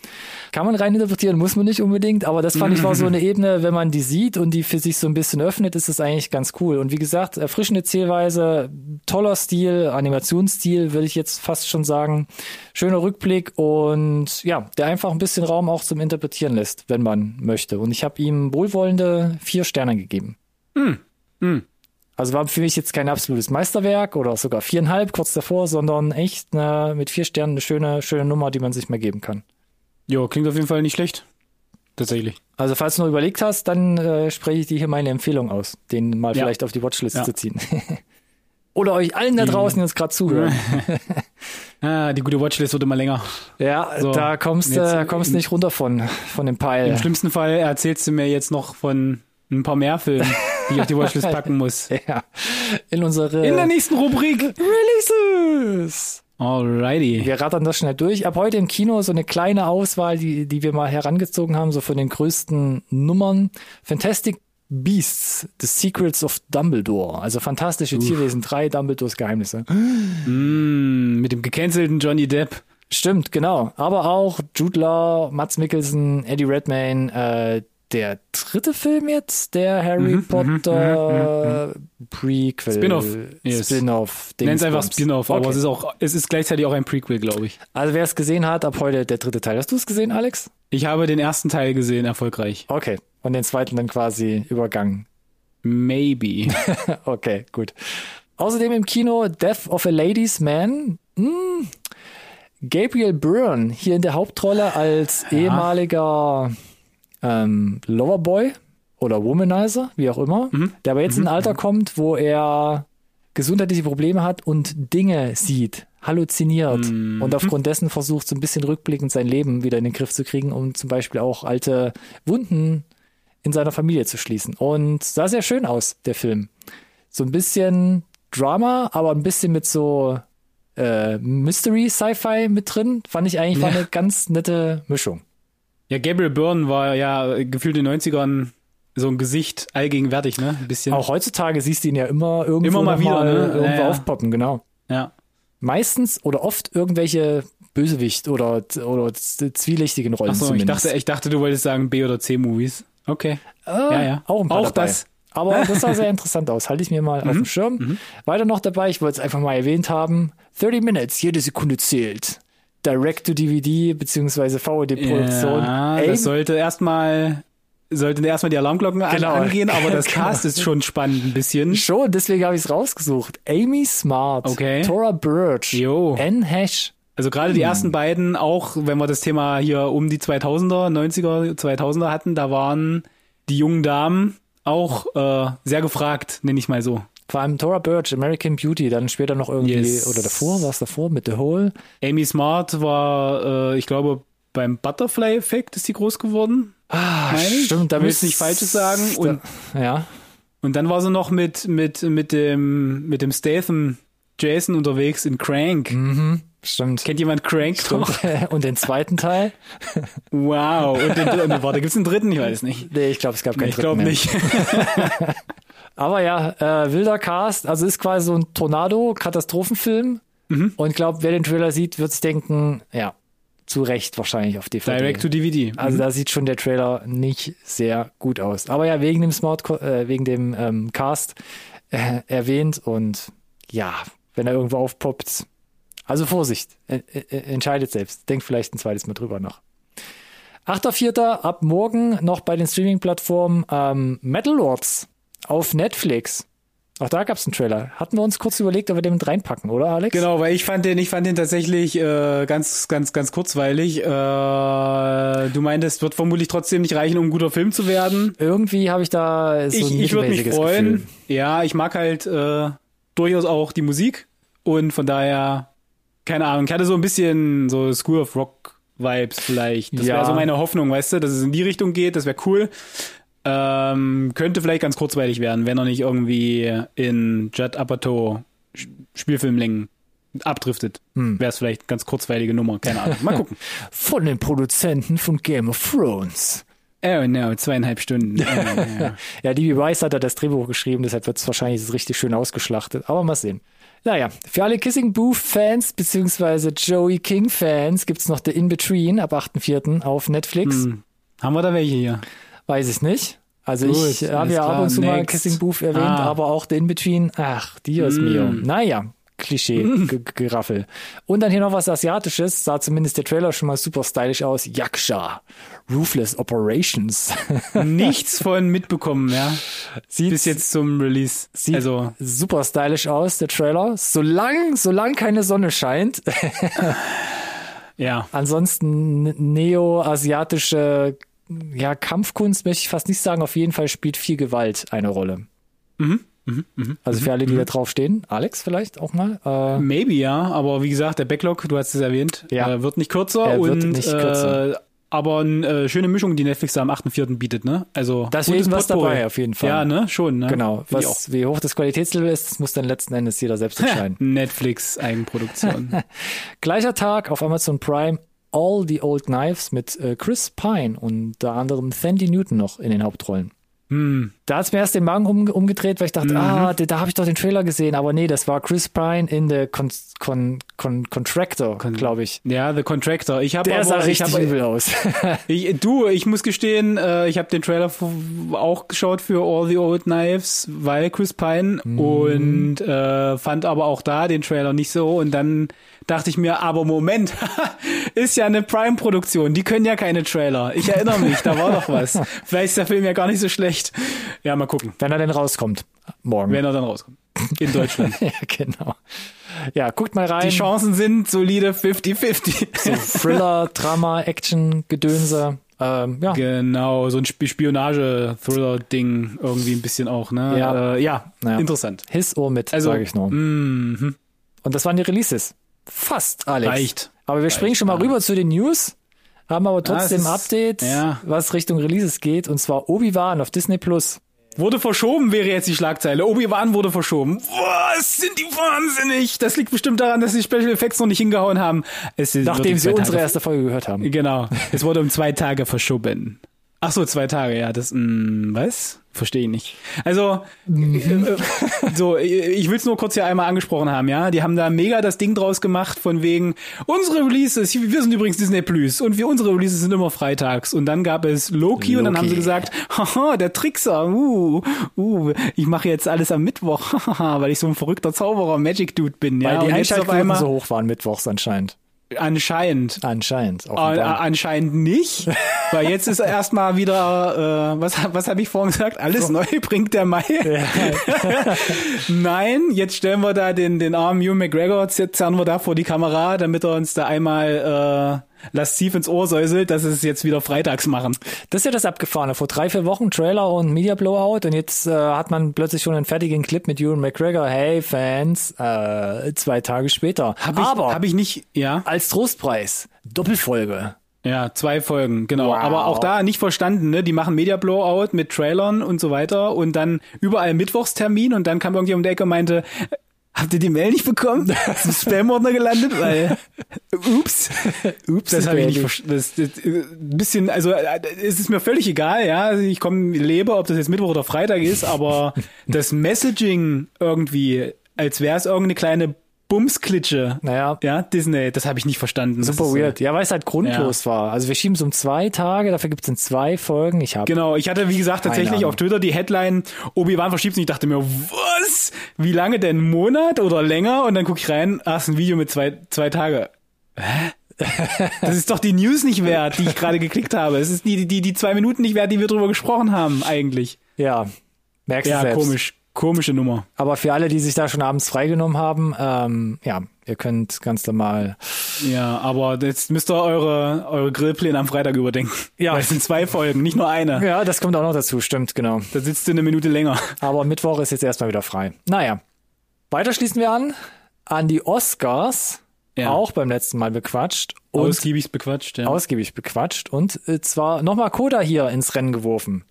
Kann man rein interpretieren, muss man nicht unbedingt, aber das fand ich war so eine Ebene, wenn man die sieht und die für sich so ein bisschen öffnet, ist es eigentlich ganz cool. Und wie gesagt, erfrischende Zählweise, toller Stil, Animationsstil, würde ich jetzt fast schon sagen. Schöner Rückblick und ja, der einfach ein bisschen Raum auch zum Interpretieren lässt, wenn man möchte. Und ich habe ihm wohlwollende vier Sterne gegeben. Also war für mich jetzt kein absolutes Meisterwerk oder sogar viereinhalb kurz davor, sondern echt eine, mit vier Sternen eine schöne, schöne Nummer, die man sich mal geben kann. Jo, klingt auf jeden Fall nicht schlecht. Tatsächlich. Also falls du noch überlegt hast, dann äh, spreche ich dir hier meine Empfehlung aus, den mal Ja. vielleicht auf die Watchlist Ja. zu ziehen. Oder euch allen da draußen, die uns gerade zuhören. Ah, die gute Watchlist wird immer länger. Ja, So, da kommst du kommst im- nicht runter von, von dem Peil. Im schlimmsten Fall erzählst du mir jetzt noch von ein paar mehr Filmen, die ich auf die Watchlist packen muss. Ja. In unsere In der nächsten Rubrik. Releases. Alrighty. Wir rattern das schnell durch. Ab heute im Kino so eine kleine Auswahl, die, die wir mal herangezogen haben, so von den größten Nummern. Fantastic Beasts, The Secrets of Dumbledore. Also fantastische Tierwesen 3, Dumbledores Geheimnisse. Mm, mit dem gecancelten Johnny Depp. Stimmt, genau. Aber auch Jude Law, Mats Mikkelsen, Eddie Redmayne, äh, der dritte Film jetzt, der Harry Potter Prequel. Spin-off, yes. Spin-off. Nennt es einfach. Spin-off, aber Okay. es ist auch, es ist gleichzeitig auch ein Prequel, glaube ich. Also wer es gesehen hat, ab heute der dritte Teil. Hast du es gesehen, Alex? Ich habe den ersten Teil gesehen, erfolgreich. Okay. Und den zweiten dann quasi übergangen. Maybe. Okay, gut. Außerdem im Kino Death of a Ladies Man. Hm. Gabriel Byrne hier in der Hauptrolle als ehemaliger ähm, Loverboy oder Womanizer, wie auch immer, der aber jetzt in ein Alter kommt, wo er gesundheitliche Probleme hat und Dinge sieht, halluziniert und aufgrund dessen versucht, so ein bisschen rückblickend sein Leben wieder in den Griff zu kriegen, um zum Beispiel auch alte Wunden in seiner Familie zu schließen. Und sah sehr schön aus, der Film. So ein bisschen Drama, aber ein bisschen mit so äh, Mystery Sci-Fi mit drin. Fand ich eigentlich Ja. eine ganz nette Mischung. Ja, Gabriel Byrne war ja gefühlt in den 90ern so ein Gesicht allgegenwärtig, ne? Ein bisschen. Auch heutzutage siehst du ihn ja immer irgendwo Immer mal wieder, ne? irgendwo Ja, ja. aufpoppen, genau. Ja. Meistens oder oft irgendwelche Bösewicht oder, oder zwielichtigen Rollen Achso, ich zumindest. dachte, ich dachte, du wolltest sagen B- oder C-Movies. Okay. Äh, ja, ja. Auch ein paar Auch dabei. das. Aber das sah sehr interessant aus. Halte ich mir mal auf Mhm. dem Schirm. Weiter noch dabei, ich wollte es einfach mal erwähnt haben. 30 Minutes, jede Sekunde zählt. Direct-to-DVD beziehungsweise VOD-Produktion. Ja, das sollte erstmal sollten erstmal die Alarmglocken Genau. angehen, aber das Genau. Cast ist schon spannend ein bisschen. Schon, deswegen habe ich es rausgesucht. Amy Smart, Okay. Tora Birch, Jo. Anne Hesh. Also gerade Hm. die ersten beiden, auch wenn wir das Thema hier um die 2000er, 90er, 2000er hatten, da waren die jungen Damen auch äh, sehr gefragt, nenne ich mal so. Vor allem Tora Birch, American Beauty, dann später noch irgendwie, Yes. oder davor, war es davor mit The Hole? Amy Smart war, äh, ich glaube, beim Butterfly-Effekt ist sie groß geworden. Ah, ich? stimmt, da Ich müsste nicht Falsches sagen. Und, ja, und dann war sie noch mit, mit, mit dem, mit dem Statham Jason unterwegs in Crank. mhm, stimmt. Kennt jemand Crank noch? Und den zweiten Teil? Wow. Und den dritten, warte, gibt's einen dritten? Ich weiß nicht. Nee, ich glaube, es gab keinen Ich dritten glaube mehr. nicht. Aber ja, äh, wilder Cast, also ist quasi so ein Tornado-Katastrophenfilm. Mhm. Und ich glaube, wer den Trailer sieht, wird sich denken, ja, zu Recht wahrscheinlich auf DVD. Direct to DVD. Also da sieht schon der Trailer nicht sehr gut aus. Aber ja, wegen dem Smart, äh, wegen dem ähm, Cast äh, erwähnt und ja, wenn er irgendwo aufpoppt. Also Vorsicht, äh, äh, entscheidet selbst. Denkt vielleicht ein zweites Mal drüber nach. 8.4. ab morgen noch bei den Streaming-Plattformen ähm, Metal Lords auf Netflix. Auch da gab's einen Trailer. Hatten wir uns kurz überlegt, ob wir den mit reinpacken, oder Alex? Genau, weil ich fand den, ich fand den tatsächlich äh, ganz, ganz, ganz kurzweilig. Äh, du meintest, wird vermutlich trotzdem nicht reichen, um ein guter Film zu werden. Irgendwie habe ich da so ich ein ich würde mich freuen. Gefühl. Ja, ich mag halt äh, durchaus auch die Musik und von daher, keine Ahnung, ich hatte so ein bisschen so School of Rock Vibes vielleicht. Das Ja. wäre so meine Hoffnung, weißt du, dass es in die Richtung geht, das wäre cool. Ähm, könnte vielleicht ganz kurzweilig werden, wenn er nicht irgendwie in Judd Apatow Spielfilmlängen abdriftet. Hm. Wäre es vielleicht ganz kurzweilige Nummer, keine Ahnung. Mal gucken. Von den Produzenten von Game of Thrones. oh no, zweieinhalb Stunden. Oh, ja. Ja, D.B. Weiss hat da das Drehbuch geschrieben, deshalb wird es wahrscheinlich richtig schön ausgeschlachtet. Aber mal sehen. Naja, für alle Kissing Booth-Fans beziehungsweise Joey King-Fans gibt's noch The In-Between ab 8.4. auf Netflix. Hm. Haben wir da welche hier? Weiß ich nicht. Also Gut, ich habe alles ja ab und zu mal. Kissing Booth erwähnt, Ah. aber auch The In-Between. Ach, Dios Mm. mio. Naja, Klischee-Geraffel. Und dann hier noch was Asiatisches, sah zumindest der Trailer schon mal super stylisch aus. Yaksha. Ruthless Operations. Nichts von mitbekommen, ja. Sieht, Bis jetzt zum Release. sieht also, super stylisch aus, der Trailer. Solang, solang keine Sonne scheint. ja. Ansonsten neo-asiatische ja, Kampfkunst möchte ich fast nicht sagen. Auf jeden Fall spielt viel Gewalt eine Rolle. Mhm. Also für alle, die da drauf stehen. Alex vielleicht auch mal. Äh, Maybe, ja. Aber wie gesagt, der Backlog, du hast es erwähnt, Ja. äh, wird nicht kürzer. Er wird und, nicht kürzer. Äh, aber eine äh, schöne Mischung, die Netflix da am 8.4. bietet, ne? Also, Deswegen gutes was dabei, auf jeden Fall. Ja, ne? Schon, ne? genau. Was, wie hoch das Qualitätslevel ist, das muss dann letzten Endes jeder selbst entscheiden. Netflix Eigenproduktion. Gleicher Tag auf Amazon Prime All the Old Knives mit äh, Chris Pine und unter anderem Sandy Newton noch in den Hauptrollen. hm. Da hat's mir erst den Magen um, umgedreht, weil ich dachte, ah, da, da habe ich doch den Trailer gesehen, aber nee, das war Chris Pine in The Con Con Con Contractor, glaube ich. Ja, The Contractor. Ich habe Der sah aber, ich richtig hab, übel aus. Ich, du, ich muss gestehen, äh, ich habe den Trailer auch geschaut für All the Old Knives, weil Chris Pine Mhm. und äh, fand aber auch da den Trailer nicht so und dann dachte ich mir, aber Moment, ist ja eine Prime-Produktion, die können ja keine Trailer. Ich erinnere mich, da war doch was. Vielleicht ist der Film ja gar nicht so schlecht. Ja, mal gucken, Wenn er denn rauskommt. Morgen. wenn er dann rauskommt. In Deutschland. ja, genau. Ja, guckt mal rein. Die Chancen sind solide 50-50. so Thriller, Drama, Action, Gedönse. Ähm, ja, Genau, so ein Sp Spionage-Thriller-Ding irgendwie ein bisschen auch, ne? Ja. äh, ja. Ja. interessant. His or mit, Also, sage ich nur. Mhm. Und das waren die Releases. Fast, Alex. Reicht. Aber wir springen schon mal rüber zu den News, haben aber trotzdem ein Update, ja. was Richtung Releases geht, und zwar Obi-Wan auf Disney Plus. Wurde verschoben, wäre jetzt die Schlagzeile. Obi-Wan wurde verschoben. Was sind die wahnsinnig? Das liegt bestimmt daran, dass die Special Effects noch nicht hingehauen haben. Es Nachdem sie unsere erste Folge gehört haben. Genau. Es wurde um zwei Tage verschoben. Ach so, zwei Tage, ja. Das, mh, was? Verstehe ich nicht. Also, äh, äh, so, ich will es nur kurz hier einmal angesprochen haben, ja. Die haben da mega das Ding draus gemacht, von wegen, unsere Releases, wir sind übrigens Disney Plus und wir, unsere Releases sind immer freitags. Und dann gab es Loki, und dann Loki. haben sie gesagt, haha, der Trickser, uh, uh, ich mache jetzt alles am Mittwoch, haha, weil ich so ein verrückter Zauberer, Magic Dude bin, ja. Weil die Einschaltquoten so hoch waren mittwochs anscheinend. Anscheinend. Anscheinend. Äh, anscheinend nicht, weil jetzt ist erstmal wieder, äh, was, was habe ich vorhin gesagt? Alles neu bringt der Mai. Ja. Nein, jetzt stellen wir da den, den armen Hugh McGregor, zerren wir da vor die Kamera, damit er uns da einmal lasziv ins Ohr säuselt, dass es jetzt wieder freitags machen. Das ist ja das Abgefahrene. Vor drei, vier Wochen Trailer und Media Blowout und jetzt äh, hat man plötzlich schon einen fertigen Clip mit Ewan McGregor. Hey Fans, äh, zwei Tage später. Hab ich, Aber hab ich nicht, ja. Als Trostpreis, Doppelfolge. Ja, zwei Folgen, genau. Wow. Aber auch da nicht verstanden, ne? Die machen Media Blowout mit Trailern und so weiter und dann überall Mittwochstermin und dann kam irgendjemand um die Ecke und meinte, Habt ihr die Mail nicht bekommen? Ist Spam-Ordner gelandet, weil ups, ups, das habe ich nicht verstanden. Ein bisschen, also es ist mir völlig egal, ja. Ich komme, lebe, ob das jetzt Mittwoch oder Freitag ist, aber das Messaging irgendwie, als wäre es irgendeine kleine Bumsklitsche. Naja. Ja, Disney, das habe ich nicht verstanden. Super weird. So, ja, weil es halt grundlos ja. war. Also wir schieben es um zwei Tage, dafür gibt es in zwei Folgen. Ich habe Genau, ich hatte, wie gesagt, tatsächlich auf Twitter die Headline, Obi-Wan verschiebt und ich dachte mir, was? Wie lange denn? Ein Monat oder länger? Und dann gucke ich rein, ach, ist ein Video mit zwei, zwei Tage. Hä? das ist doch die News nicht wert, die ich gerade geklickt habe. Es ist die, die, die zwei Minuten nicht wert, die wir drüber gesprochen haben, eigentlich. Ja, merkst du ja, selbst. komisch. Komische Nummer. Aber für alle, die sich da schon abends freigenommen haben, ähm, ja, ihr könnt ganz normal. Ja, aber jetzt müsst ihr eure, eure Grillpläne am Freitag überdenken. Ja. Weil es sind zwei Folgen, nicht nur eine. Ja, das kommt auch noch dazu, stimmt, genau. Da sitzt du eine Minute länger. Aber Mittwoch ist jetzt erstmal wieder frei. Naja. Weiter schließen wir an, an die Oscars. Ja. Auch beim letzten Mal bequatscht. Und ausgiebig bequatscht, ja. Ausgiebig bequatscht. Und äh, zwar nochmal Koda hier ins Rennen geworfen.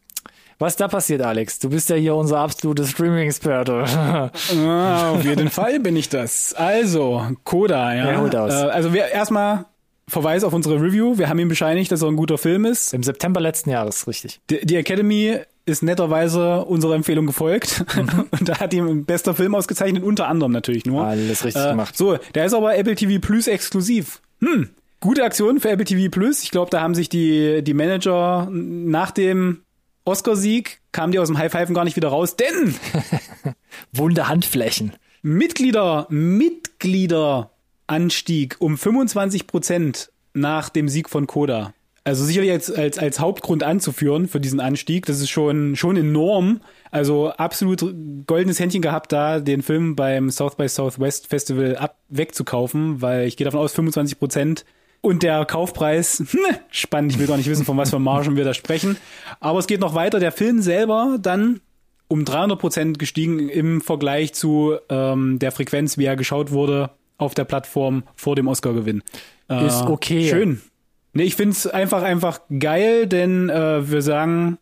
Was da passiert, Alex? Du bist ja hier unser absoluter Streaming-Experte. ah, auf jeden Fall bin ich das. Also, Coda, ja. ja holt aus. Äh, also wir erstmal Verweis auf unsere Review. Wir haben ihm bescheinigt, dass er ein guter Film ist. Im September letzten Jahres, richtig. Die, die Academy ist netterweise unserer Empfehlung gefolgt mhm. und da hat ihm bester Film ausgezeichnet, unter anderem natürlich nur. Alles richtig äh, gemacht. So, der ist aber Apple TV Plus exklusiv. Hm, gute Aktion für Apple TV Plus. Ich glaube, da haben sich die, die Manager nach dem Oscarsieg kamen die aus dem High Five gar nicht wieder raus, denn Wunde Handflächen. Mitglieder, Mitgliederanstieg um 25 Prozent nach dem Sieg von Koda. Also sicherlich als, als, als Hauptgrund anzuführen für diesen Anstieg. Das ist schon, schon enorm. Also absolut goldenes Händchen gehabt, da den Film beim South by Southwest Festival ab, wegzukaufen, weil ich gehe davon aus, 25 Prozent und der Kaufpreis, spannend, ich will gar nicht wissen, von was für Margen wir da sprechen. Aber es geht noch weiter. Der Film selber dann um 300 Prozent gestiegen im Vergleich zu ähm, der Frequenz, wie er geschaut wurde auf der Plattform vor dem Oscar-Gewinn. Äh, Ist okay. Schön. Nee, ich find's einfach, einfach geil, denn äh, wir sagen,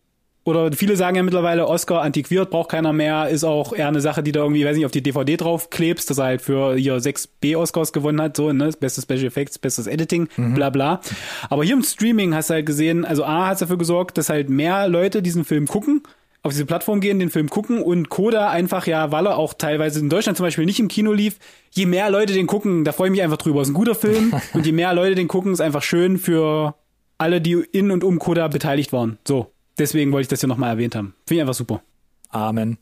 oder viele sagen ja mittlerweile, Oscar antiquiert, braucht keiner mehr, ist auch eher eine Sache, die da irgendwie, weiß nicht, auf die DVD drauf klebst, dass er halt für hier sechs B-Oscars gewonnen hat, so, ne, beste Special Effects, bestes Editing, mhm. bla bla. Aber hier im Streaming hast du halt gesehen, also A hat dafür gesorgt, dass halt mehr Leute diesen Film gucken, auf diese Plattform gehen, den Film gucken und Coda einfach ja, weil er auch teilweise in Deutschland zum Beispiel nicht im Kino lief, je mehr Leute den gucken, da freue ich mich einfach drüber. Ist ein guter Film und je mehr Leute den gucken, ist einfach schön für alle, die in und um Coda beteiligt waren. So. Deswegen wollte ich das hier nochmal erwähnt haben. Finde ich einfach super. Amen.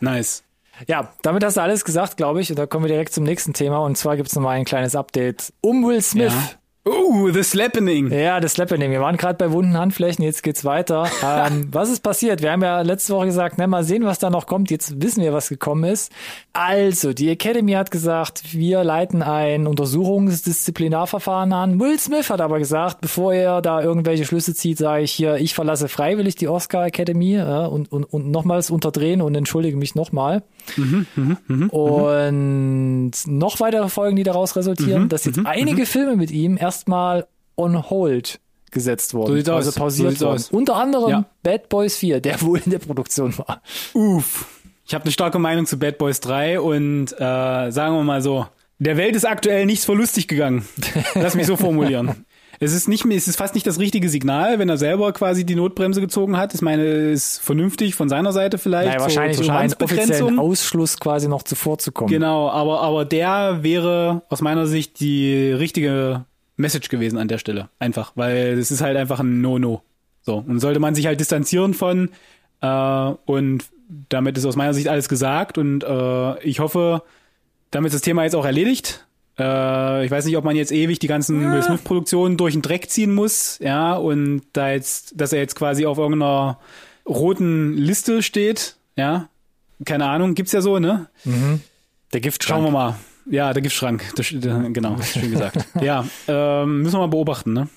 Nice. Ja, damit hast du alles gesagt, glaube ich. Und da kommen wir direkt zum nächsten Thema. Und zwar gibt es nochmal ein kleines Update um Will Smith. Ja. Uh, The Slappening. Ja, The Slappening. Wir waren gerade bei wunden Handflächen, jetzt geht's weiter. ähm, was ist passiert? Wir haben ja letzte Woche gesagt, na, mal sehen, was da noch kommt. Jetzt wissen wir, was gekommen ist. Also, die Academy hat gesagt, wir leiten ein Untersuchungsdisziplinarverfahren an. Will Smith hat aber gesagt, bevor er da irgendwelche Schlüsse zieht, sage ich hier, ich verlasse freiwillig die Oscar Academy äh, und, und, und nochmals unterdrehen und entschuldige mich nochmal. Mhm, mh, mh, mhm. und mh. noch weitere Folgen, die daraus resultieren, mhm, dass jetzt mhm, einige. Filme mit ihm erst erstmal on hold gesetzt worden. So also aus. pausiert so worden. Aus. Unter anderem ja. Bad Boys 4, der wohl in der Produktion war. Uff. Ich habe eine starke Meinung zu Bad Boys 3 und äh, sagen wir mal so, der Welt ist aktuell nichts verlustig gegangen. Lass mich so formulieren. Es ist nicht mehr, es ist fast nicht das richtige Signal, wenn er selber quasi die Notbremse gezogen hat. Ich meine, ist vernünftig von seiner Seite vielleicht. Naja, wahrscheinlich zur, zur einen offiziellen Ausschluss quasi noch zuvor zu kommen. Genau, aber, aber der wäre aus meiner Sicht die richtige Message gewesen an der Stelle. Einfach, weil es ist halt einfach ein No-No. So. Und sollte man sich halt distanzieren von, äh, und damit ist aus meiner Sicht alles gesagt und äh, ich hoffe, damit ist das Thema jetzt auch erledigt. Äh, ich weiß nicht, ob man jetzt ewig die ganzen Ja. Will Smith-Produktionen durch den Dreck ziehen muss, ja, und da jetzt, dass er jetzt quasi auf irgendeiner roten Liste steht, ja. Keine Ahnung, gibt's ja so, ne? Der Giftschrank. Schauen wir mal. Ja, der Giftschrank, das, genau, schön gesagt. ja, ähm, müssen wir mal beobachten, ne?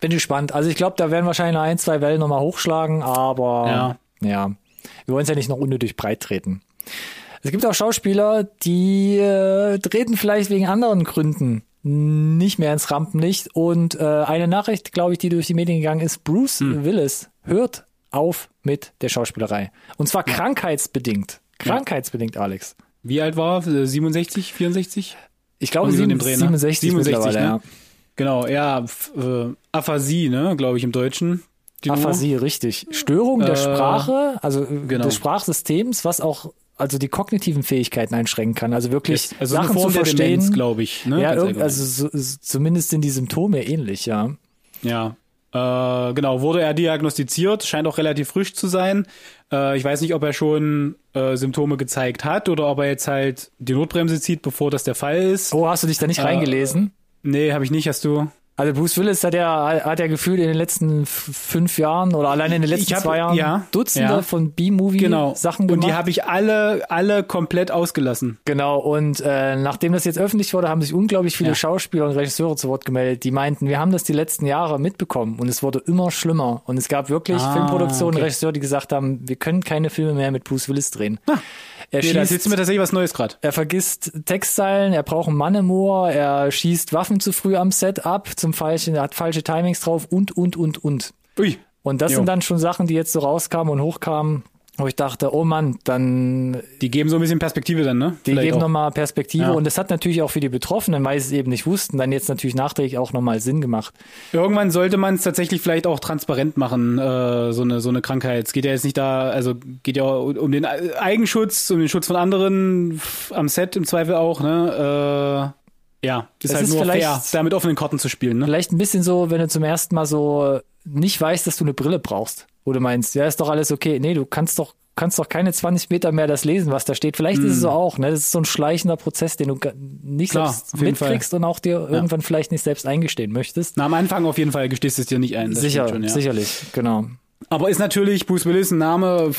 Bin gespannt. Also ich glaube, da werden wahrscheinlich noch ein, zwei Wellen nochmal hochschlagen, aber Ja. ja. Wir wollen es ja nicht noch unnötig breit treten. Es gibt auch Schauspieler, die äh, treten vielleicht wegen anderen Gründen nicht mehr ins Rampenlicht. Und äh, eine Nachricht, glaube ich, die durch die Medien gegangen ist, Bruce Hm. Willis hört auf mit der Schauspielerei. Und zwar krankheitsbedingt. Krankheitsbedingt, Alex. Wie alt war er? Äh, 67, 64? Ich glaube, Dreh, ne? 67, 67, mittlerweile, ne? ja. Genau, ja, äh, Aphasie, ne, glaube ich, im Deutschen. Aphasie, richtig. Störung der Äh, Sprache, also äh, genau. des Sprachsystems, was auch also die kognitiven Fähigkeiten einschränken kann. Also wirklich Yes. Also Sachen zu verstehen. Glaube ich. Ne? ja, also so, so, zumindest sind die Symptome ähnlich, ja. Ja, äh, genau, wurde er diagnostiziert, scheint auch relativ frisch zu sein. Äh, ich weiß nicht, ob er schon äh, Symptome gezeigt hat oder ob er jetzt halt die Notbremse zieht, bevor das der Fall ist. Oh, hast du dich da nicht reingelesen? Nee, habe ich nicht, hast du? Also Bruce Willis hat ja hat ja gefühlt in den letzten fünf Jahren oder allein in den letzten hab- zwei Jahren ja, Dutzende ja. von B-Movie Genau. Gemacht. Und die habe ich alle, alle komplett ausgelassen. Genau, und äh, nachdem das jetzt öffentlich wurde, haben sich unglaublich viele Ja. Schauspieler und Regisseure zu Wort gemeldet, die meinten, wir haben das die letzten Jahre mitbekommen und es wurde immer schlimmer. Und es gab wirklich Ah, Filmproduktionen, okay. Regisseure, die gesagt haben, wir können keine Filme mehr mit Bruce Willis drehen. Er, Nee, schießt, du mir tatsächlich was Neues gerade. er vergisst Textzeilen, er braucht einen Mann im Ohr, er schießt Waffen zu früh am Set ab, zum falschen, er hat falsche Timings drauf und, und, und, und. Ui. Und das Jo. sind dann schon Sachen, die jetzt so rauskamen und hochkamen, wo ich dachte, oh Mann, dann Die geben so ein bisschen Perspektive dann, ne? die Vielleicht geben nochmal Perspektive Ja. und das hat natürlich auch für die Betroffenen, weil sie es eben nicht wussten, dann jetzt natürlich nachträglich auch nochmal Sinn gemacht. Irgendwann sollte man es tatsächlich vielleicht auch transparent machen, äh, so eine so eine Krankheit. Es geht ja jetzt nicht da, also geht ja um den Eigenschutz, um den Schutz von anderen am Set im Zweifel auch, ne? Äh, ja, ist Es halt ist nur fair, da mit offenen Karten zu spielen, ne? Vielleicht ein bisschen so, wenn du zum ersten Mal so nicht weißt, dass du eine Brille brauchst. Wo du meinst, ja, ist doch alles okay. Nee, du kannst doch, kannst doch keine 20 Meter mehr das lesen, was da steht. Vielleicht ist es so auch, ne? Das ist so ein schleichender Prozess, den du nicht Klar, selbst mitkriegst und auch dir irgendwann vielleicht nicht selbst eingestehen möchtest. Na, am Anfang auf jeden Fall gestehst du es dir nicht ein. das Sicher, schon, ja. sicherlich, genau. Aber ist natürlich Bruce Willis ein Name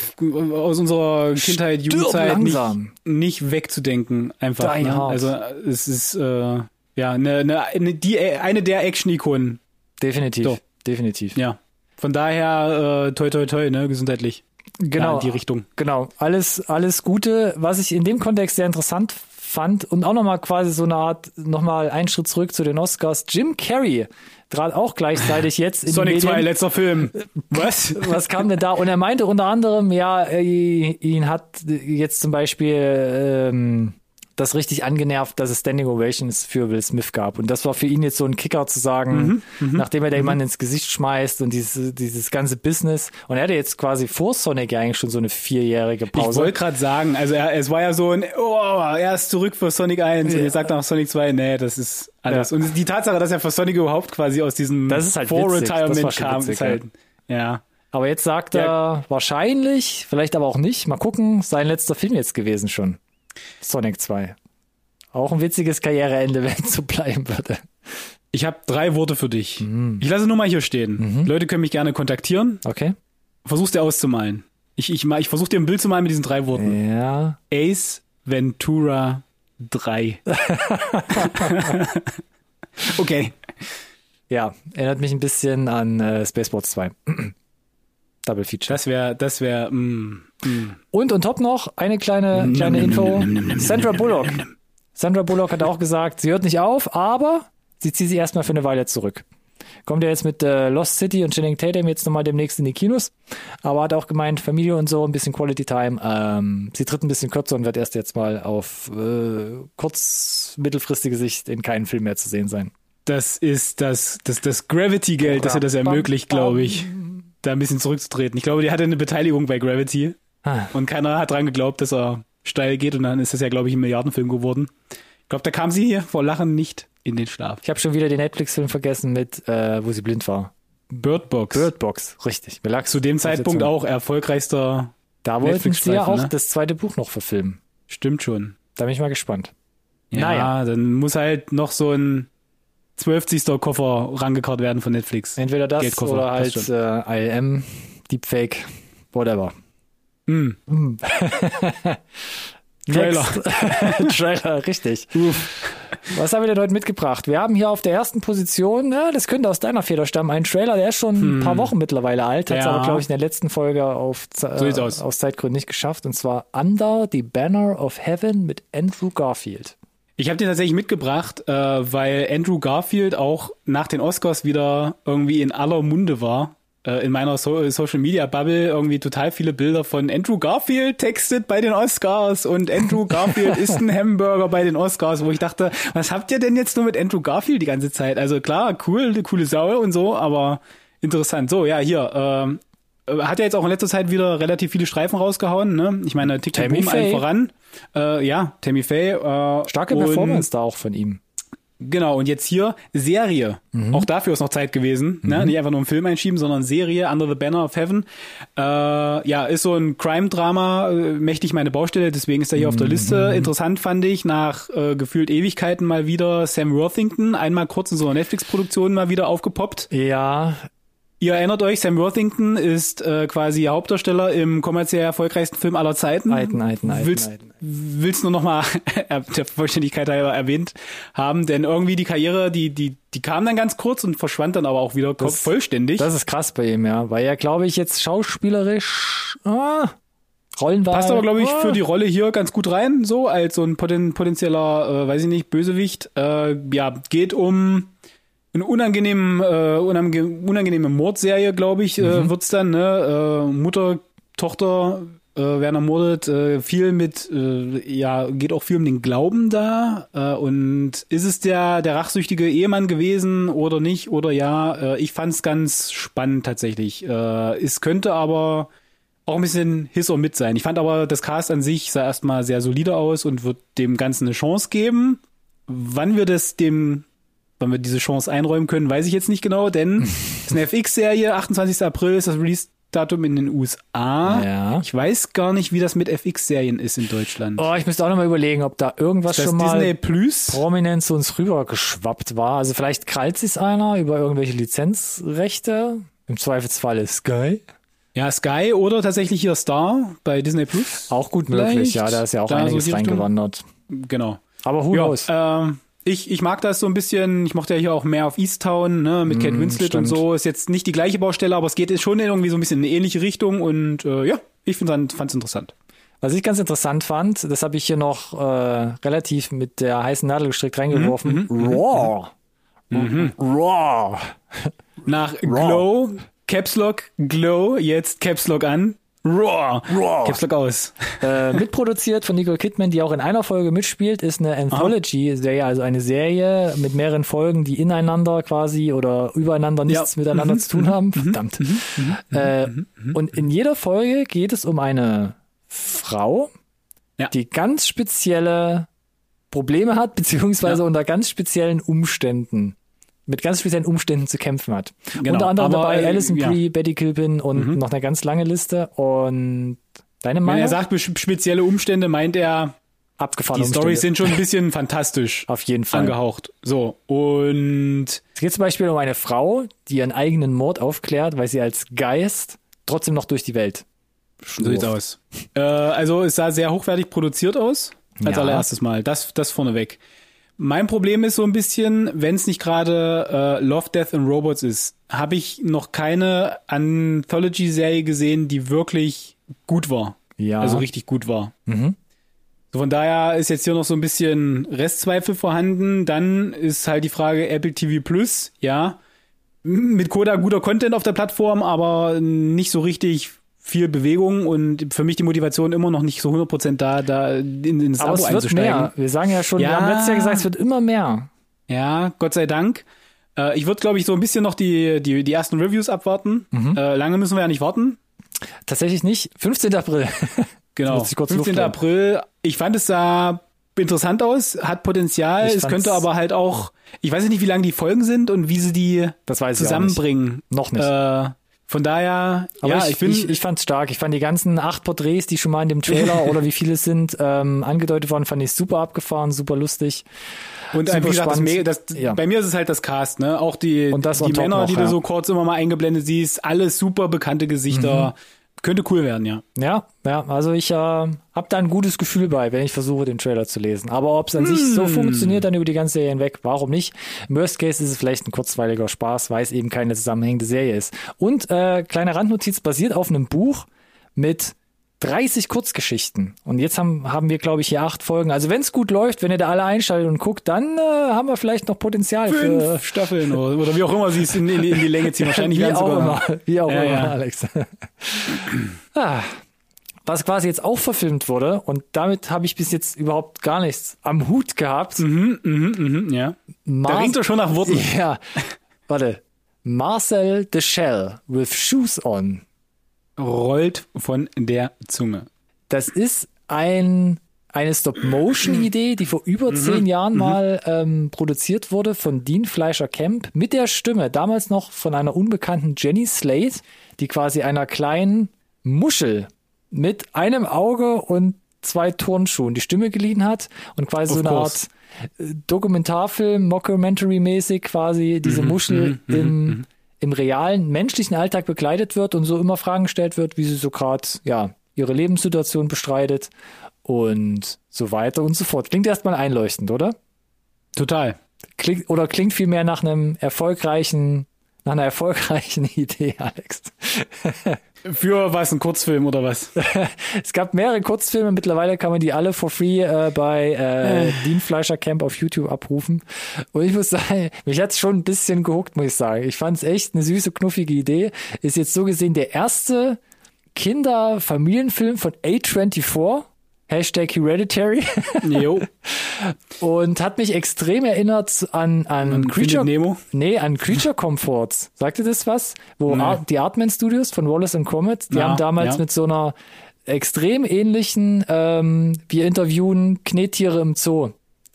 aus unserer Kindheit, Stirb Jugendzeit nicht, nicht wegzudenken, einfach. Ne? Also es ist äh, ja eine, eine, eine, die, eine der Action-Ikonen. Definitiv, So. definitiv. Ja. Von daher, äh, toi toi toi, ne, gesundheitlich. Genau. Ja, in die Richtung. Genau, alles, alles Gute. Was ich in dem Kontext sehr interessant fand und auch nochmal quasi so eine Art, nochmal einen Schritt zurück zu den Oscars. Jim Carrey trat auch gleichzeitig jetzt in Sonic die 2, Medien. letzter Film. Was? Was kam denn da? Und er meinte unter anderem, ja, äh, ihn hat jetzt zum Beispiel ähm, das richtig angenervt, dass es Standing Ovations für Will Smith gab. Und das war für ihn jetzt so ein Kicker zu sagen, Mhm, nachdem er da jemanden ins Gesicht schmeißt und dieses, dieses ganze Business. Und er hatte jetzt quasi vor Sonic ja eigentlich schon so eine vierjährige Ich Pause. wollte gerade sagen, also er, es war ja so ein, oh, er ist zurück für Sonic 1 und Ja. jetzt sagt nach Sonic 2, nee, das ist alles. Ja. Und die Tatsache, dass er für Sonic überhaupt quasi aus diesem halt Vor-Retirement kam, witzig, ist halt, ja. Aber jetzt sagt er wahrscheinlich, vielleicht aber auch nicht, mal gucken, sein letzter Film jetzt gewesen schon. Sonic 2. Auch ein witziges Karriereende, wenn es so bleiben würde. Ich habe drei Worte für dich. Mhm. Ich lasse nur mal hier stehen. Leute können mich gerne kontaktieren. Okay? Versuch's dir auszumalen. Ich, ich, ich versuche dir ein Bild zu malen mit diesen drei Worten. Ja. Ace Ventura 3. okay. Ja, erinnert mich ein bisschen an äh, Spaceballs 2. Double Feature. Das wäre, das wäre, mm, mm. Und on top noch eine kleine, kleine Info. Sandra Bullock. Sandra Bullock hat auch gesagt, sie hört nicht auf, aber sie zieht sich erstmal für eine Weile zurück. Kommt ja jetzt mit äh, Lost City und Channing Tatum jetzt nochmal demnächst in die Kinos. Aber hat auch gemeint, Familie und so, ein bisschen Quality Time. Ähm, sie tritt ein bisschen kürzer und wird erst jetzt mal auf äh, kurz, mittelfristige Sicht in keinem Film mehr zu sehen sein. Das ist das, das, das Gravity-Geld, das ihr das ermöglicht, glaube ich, da ein bisschen zurückzutreten. Ich glaube, die hatte eine Beteiligung bei Gravity Ah. und keiner hat dran geglaubt, dass er steil geht und dann ist das ja, glaube ich, ein Milliardenfilm geworden. Ich glaube, da kam sie hier vor Lachen nicht in den Schlaf. Ich habe schon wieder den Netflix-Film vergessen mit, äh, wo sie blind war. Bird Box. Bird Box, richtig. Mir lag's Zu dem Zeitpunkt auch erfolgreichster. Da wollten sie ja auch ne? das zweite Buch noch verfilmen. Stimmt schon. Da bin ich mal gespannt. Ja, Naja. dann muss halt noch so ein 12. Koffer rangekarrt werden von Netflix. Entweder das Geldkoffer, oder halt äh, ILM, Deepfake, whatever. Hm. Trailer. Trailer, richtig. Was haben wir denn heute mitgebracht? Wir haben hier auf der ersten Position, ja, das könnte aus deiner Feder stammen, einen Trailer, der ist schon ein paar Wochen mittlerweile alt, hat es Ja. aber, glaube ich, in der letzten Folge auf, So äh, aus. aus Zeitgründen nicht geschafft. Und zwar Under the Banner of Heaven mit Andrew Garfield. Ich habe den tatsächlich mitgebracht, äh, weil Andrew Garfield auch nach den Oscars wieder irgendwie in aller Munde war. Äh, in meiner so Social Media Bubble irgendwie total viele Bilder von Andrew Garfield textet bei den Oscars und Andrew Garfield isst ein Hamburger bei den Oscars, wo ich dachte, was habt ihr denn jetzt nur mit Andrew Garfield die ganze Zeit? Also klar, cool, eine coole Sau und so, aber interessant. So, ja, hier, ähm, äh, hat ja jetzt auch in letzter Zeit wieder relativ viele Streifen rausgehauen, ne? Ich meine, TikTok Tammy Boom allen voran. Äh, ja, Tammy Faye. Äh, Starke Performance da auch von ihm. Genau, und jetzt hier Serie. Auch dafür ist noch Zeit gewesen. Ne? Nicht einfach nur einen Film einschieben, sondern Serie, Under the Banner of Heaven. Äh, ja, ist so ein Crime-Drama, äh, mächtig meine Baustelle, deswegen ist er hier auf der Liste. Interessant fand ich, nach äh, gefühlt Ewigkeiten mal wieder Sam Worthington, einmal kurz in so einer Netflix-Produktion mal wieder aufgepoppt. Ja, Ihr erinnert euch, Sam Worthington ist äh, quasi Hauptdarsteller im kommerziell erfolgreichsten Film aller Zeiten. Alten, alten, alten, willst, alten. Willst nur noch mal der Vollständigkeit halber erwähnt haben, denn irgendwie die Karriere, die die die kam dann ganz kurz und verschwand dann aber auch wieder Das- vollständig. das ist krass bei ihm, ja. Weil er, glaube ich, jetzt schauspielerisch ah, Rollenwahl. Passt aber, glaube ich, ah, für die Rolle hier ganz gut rein, so als so ein poten potenzieller, äh, weiß ich nicht, Bösewicht. Äh, ja, geht um eine unangenehmen, äh, unange unangenehme Mordserie, glaube ich, äh, wird's dann. Ne? Äh, Mutter, Tochter äh, werden ermordet. Äh, viel mit, äh, ja, geht auch viel um den Glauben da. Äh, und ist es der der rachsüchtige Ehemann gewesen oder nicht? Oder ja? Äh, ich fand's ganz spannend tatsächlich. Äh, es könnte aber auch ein bisschen Hiss or Mit sein. Ich fand aber, das Cast an sich sah erstmal sehr solide aus und wird dem Ganzen eine Chance geben. Wann wir das dem, wann wir diese Chance einräumen können, weiß ich jetzt nicht genau, denn es ist eine FX-Serie, 28. April ist das Release-Datum in den USA. Ja. Ich weiß gar nicht, wie das mit FX-Serien ist in Deutschland. Oh, ich müsste auch noch mal überlegen, ob da irgendwas schon mal Disney Plus? prominent zu uns rübergeschwappt war. Also vielleicht krallt sich's einer über irgendwelche Lizenzrechte. Im Zweifelsfall ist Sky. Ja, Sky oder tatsächlich hier Star bei Disney Plus. Auch gut möglich, Vielleicht. ja, da ist ja auch Da so einiges Richtung. reingewandert. Genau. Aber who Ja, knows? ähm, ich, ich mag das so ein bisschen. Ich mochte ja hier auch mehr auf Easttown, ne, mit Kate Winslet stimmt. und so. Ist jetzt nicht die gleiche Baustelle, aber es geht schon irgendwie so ein bisschen in eine ähnliche Richtung und äh, ja, ich fand es interessant. Was ich ganz interessant fand, das habe ich hier noch äh, relativ mit der heißen Nadel gestrickt reingeworfen. Mhm, Raw. Raw. Nach Glow, Caps Lock, Glow, jetzt Caps Lock an. Raw. Raw. Caps Lock aus. Äh, mitproduziert von Nicole Kidman, die auch in einer Folge mitspielt, ist eine Anthology-Serie, also eine Serie mit mehreren Folgen, die ineinander quasi oder übereinander nichts Ja. miteinander Mhm, zu tun haben. Verdammt. Äh, und in jeder Folge geht es um eine Frau, Ja. die ganz spezielle Probleme hat, beziehungsweise Ja. unter ganz speziellen Umständen mit ganz speziellen Umständen zu kämpfen hat. Genau, Unter anderem aber, dabei äh, Alison ja. Mhm. Brie, Betty Kilpin und noch eine ganz lange Liste. Und deine Wenn Meinung? er sagt spe- spezielle Umstände, meint er, Abgefahrene die Stories Umstände. sind schon ein bisschen fantastisch Auf jeden Fall. angehaucht. So, und Es geht zum Beispiel um eine Frau, die ihren eigenen Mord aufklärt, weil sie als Geist trotzdem noch durch die Welt So sieht's aus. Äh, also es sah sehr hochwertig produziert aus, als Ja. allererstes Mal. Das, das vorneweg. Mein Problem ist so ein bisschen, wenn es nicht gerade äh, Love, Death and Robots ist, habe ich noch keine Anthology-Serie gesehen, die wirklich gut war. Ja. Also richtig gut war. Mhm. So von daher ist jetzt hier noch so ein bisschen Restzweifel vorhanden. Dann ist halt die Frage Apple TV Plus, ja. Mit Coda guter Content auf der Plattform, aber nicht so richtig viel Bewegung und für mich die Motivation immer noch nicht so 100% da, da in, in das Aber Abo es wird einzusteigen. mehr. Wir sagen ja schon, wir Ja. haben letztes Jahr gesagt, es wird immer mehr. Ja, Gott sei Dank. Äh, ich würde, glaube ich, so ein bisschen noch die, die, die ersten Reviews abwarten. Mhm. Äh, lange müssen wir ja nicht warten. Tatsächlich nicht. 15. April. Genau. Muss ich kurz 15. Luft holen. April. Ich fand es sah interessant aus, hat Potenzial. Ich Es könnte aber halt auch, ich weiß nicht, wie lang die Folgen sind und wie sie die Das weiß ich auch zusammenbringen. Noch nicht. Äh, Von daher, Aber ja, ich, ich bin, ich, ich fand's stark. Ich fand die ganzen acht Porträts, die schon mal in dem Trailer oder wie viele es sind, ähm, angedeutet worden, fand ich super abgefahren, super lustig. Und äh, Super wie gesagt, das, spannend. Das, Ja. bei mir ist es halt das Cast, ne? Auch die, Und das on die Männer, noch, die ja. du so kurz immer mal eingeblendet siehst, alles super bekannte Gesichter. Mhm. Könnte cool werden, ja. Ja, ja, also ich äh, habe da ein gutes Gefühl bei, wenn ich versuche, den Trailer zu lesen. Aber ob es an sich Hm. so funktioniert, dann über die ganze Serie hinweg, warum nicht? Im Worst Case ist es vielleicht ein kurzweiliger Spaß, weil es eben keine zusammenhängende Serie ist. Und äh, kleine Randnotiz basiert auf einem Buch mit 30 Kurzgeschichten. Und jetzt haben, haben wir, glaube ich, hier acht Folgen. Also wenn es gut läuft, wenn ihr da alle einschaltet und guckt, dann äh, haben wir vielleicht noch Potenzial für Fünf Staffeln oder, oder wie auch immer sie es in, in, in die Länge ziehen. Wahrscheinlich wie auch sogar. immer, wie auch Ja, immer, ja. Alex. ah, was quasi jetzt auch verfilmt wurde und damit habe ich bis jetzt überhaupt gar nichts am Hut gehabt. Mhm, mhm, mhm, ja. Da Mar- ringt er schon nach Worten. ja, warte. Marcel the Shell with Shoes on. Rollt von der Zunge. Das ist ein eine Stop-Motion-Idee, die vor über Mhm. zehn Jahren mal ähm, produziert wurde von Dean Fleischer Camp mit der Stimme, damals noch von einer unbekannten Jenny Slate, die quasi einer kleinen Muschel mit einem Auge und zwei Turnschuhen die Stimme geliehen hat und quasi Of so eine course. Art äh, Dokumentarfilm, Mockumentary-mäßig quasi diese Mhm, Muschel im, im realen menschlichen Alltag begleitet wird und so immer Fragen gestellt wird, wie sie so gerade ja, ihre Lebenssituation bestreitet und so weiter und so fort. Klingt erstmal einleuchtend, oder? Total. Klingt, oder klingt vielmehr nach einem erfolgreichen, nach einer erfolgreichen Idee, Alex. Für was, ein Kurzfilm oder was? Es gab mehrere Kurzfilme, mittlerweile kann man die alle for free äh, bei äh, Dean Fleischer Camp auf YouTube abrufen. Und ich muss sagen, mich hat's schon ein bisschen gehuckt, muss ich sagen. Ich fand's echt eine süße, knuffige Idee. Ist jetzt so gesehen der erste Kinder-Familienfilm von A24. Hashtag Hereditary. Jo. Und hat mich extrem erinnert an, an An Creature, Findet Nemo? nee, an Creature Comforts. Sagte das was? Wo Nee. Art, die Artman Studios von Wallace and Gromit, die Ja, haben damals ja. mit so einer extrem ähnlichen, ähm, wir interviewen Knettiere im Zoo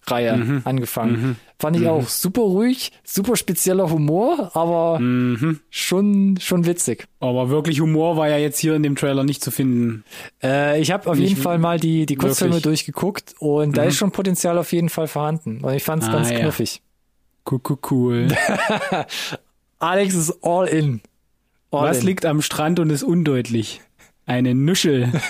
Reihe Mhm. angefangen. Fand ich auch super ruhig, super spezieller Humor, aber Mhm. schon, schon witzig. Aber wirklich Humor war ja jetzt hier in dem Trailer nicht zu finden. Äh, ich habe auf Nicht jeden Fall mal die, die Kurzfilme wirklich. durchgeguckt und da ist schon Potenzial auf jeden Fall vorhanden. Und ich fand es Ah, ganz ja. knuffig. Cool, cool, cool. Alex ist all in. All Was in. liegt am Strand und ist undeutlich? Eine Nuschel.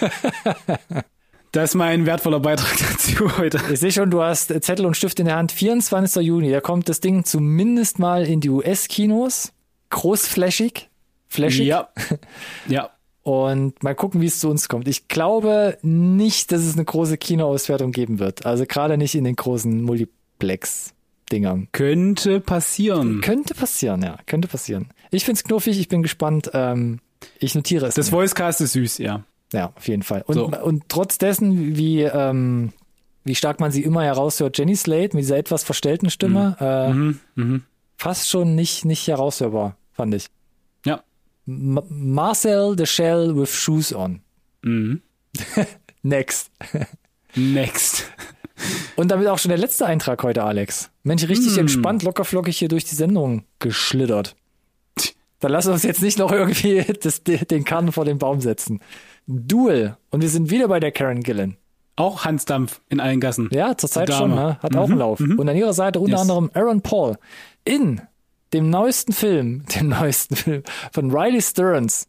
Das ist mein wertvoller Beitrag dazu heute. Ich sehe schon, du hast Zettel und Stift in der Hand. 24. Juni, da kommt das Ding zumindest mal in die US-Kinos. Großflächig. Flächig. Ja. Ja. Und mal gucken, wie es zu uns kommt. Ich glaube nicht, dass es eine große Kinoauswertung geben wird. Also gerade nicht in den großen Multiplex-Dingern. Könnte passieren. Könnte passieren, ja. Könnte passieren. Ich find's knuffig, ich bin gespannt. Ähm, ich notiere es. Das. Voicecast ist süß, ja. Ja, auf jeden Fall. Und, So. und trotz dessen, wie, ähm, wie stark man sie immer heraushört, Jenny Slate mit dieser etwas verstellten Stimme, äh, Mhm. Mhm. fast schon nicht, nicht heraushörbar, fand ich. Ja. M Marcel the Shell with Shoes on. Mhm. Next. Next. Und damit auch schon der letzte Eintrag heute, Alex. Mensch, richtig Hm. entspannt, lockerflockig hier durch die Sendung geschlittert. Dann lass uns jetzt nicht noch irgendwie das, den Karren vor den Baum setzen. Duel. Und wir sind wieder bei der Karen Gillen. Auch Hansdampf in allen Gassen. Ja, zurzeit schon, ne? hat auch einen Lauf. Und an ihrer Seite unter Yes. anderem Aaron Paul. In dem neuesten Film, dem neuesten Film von Riley Stearns,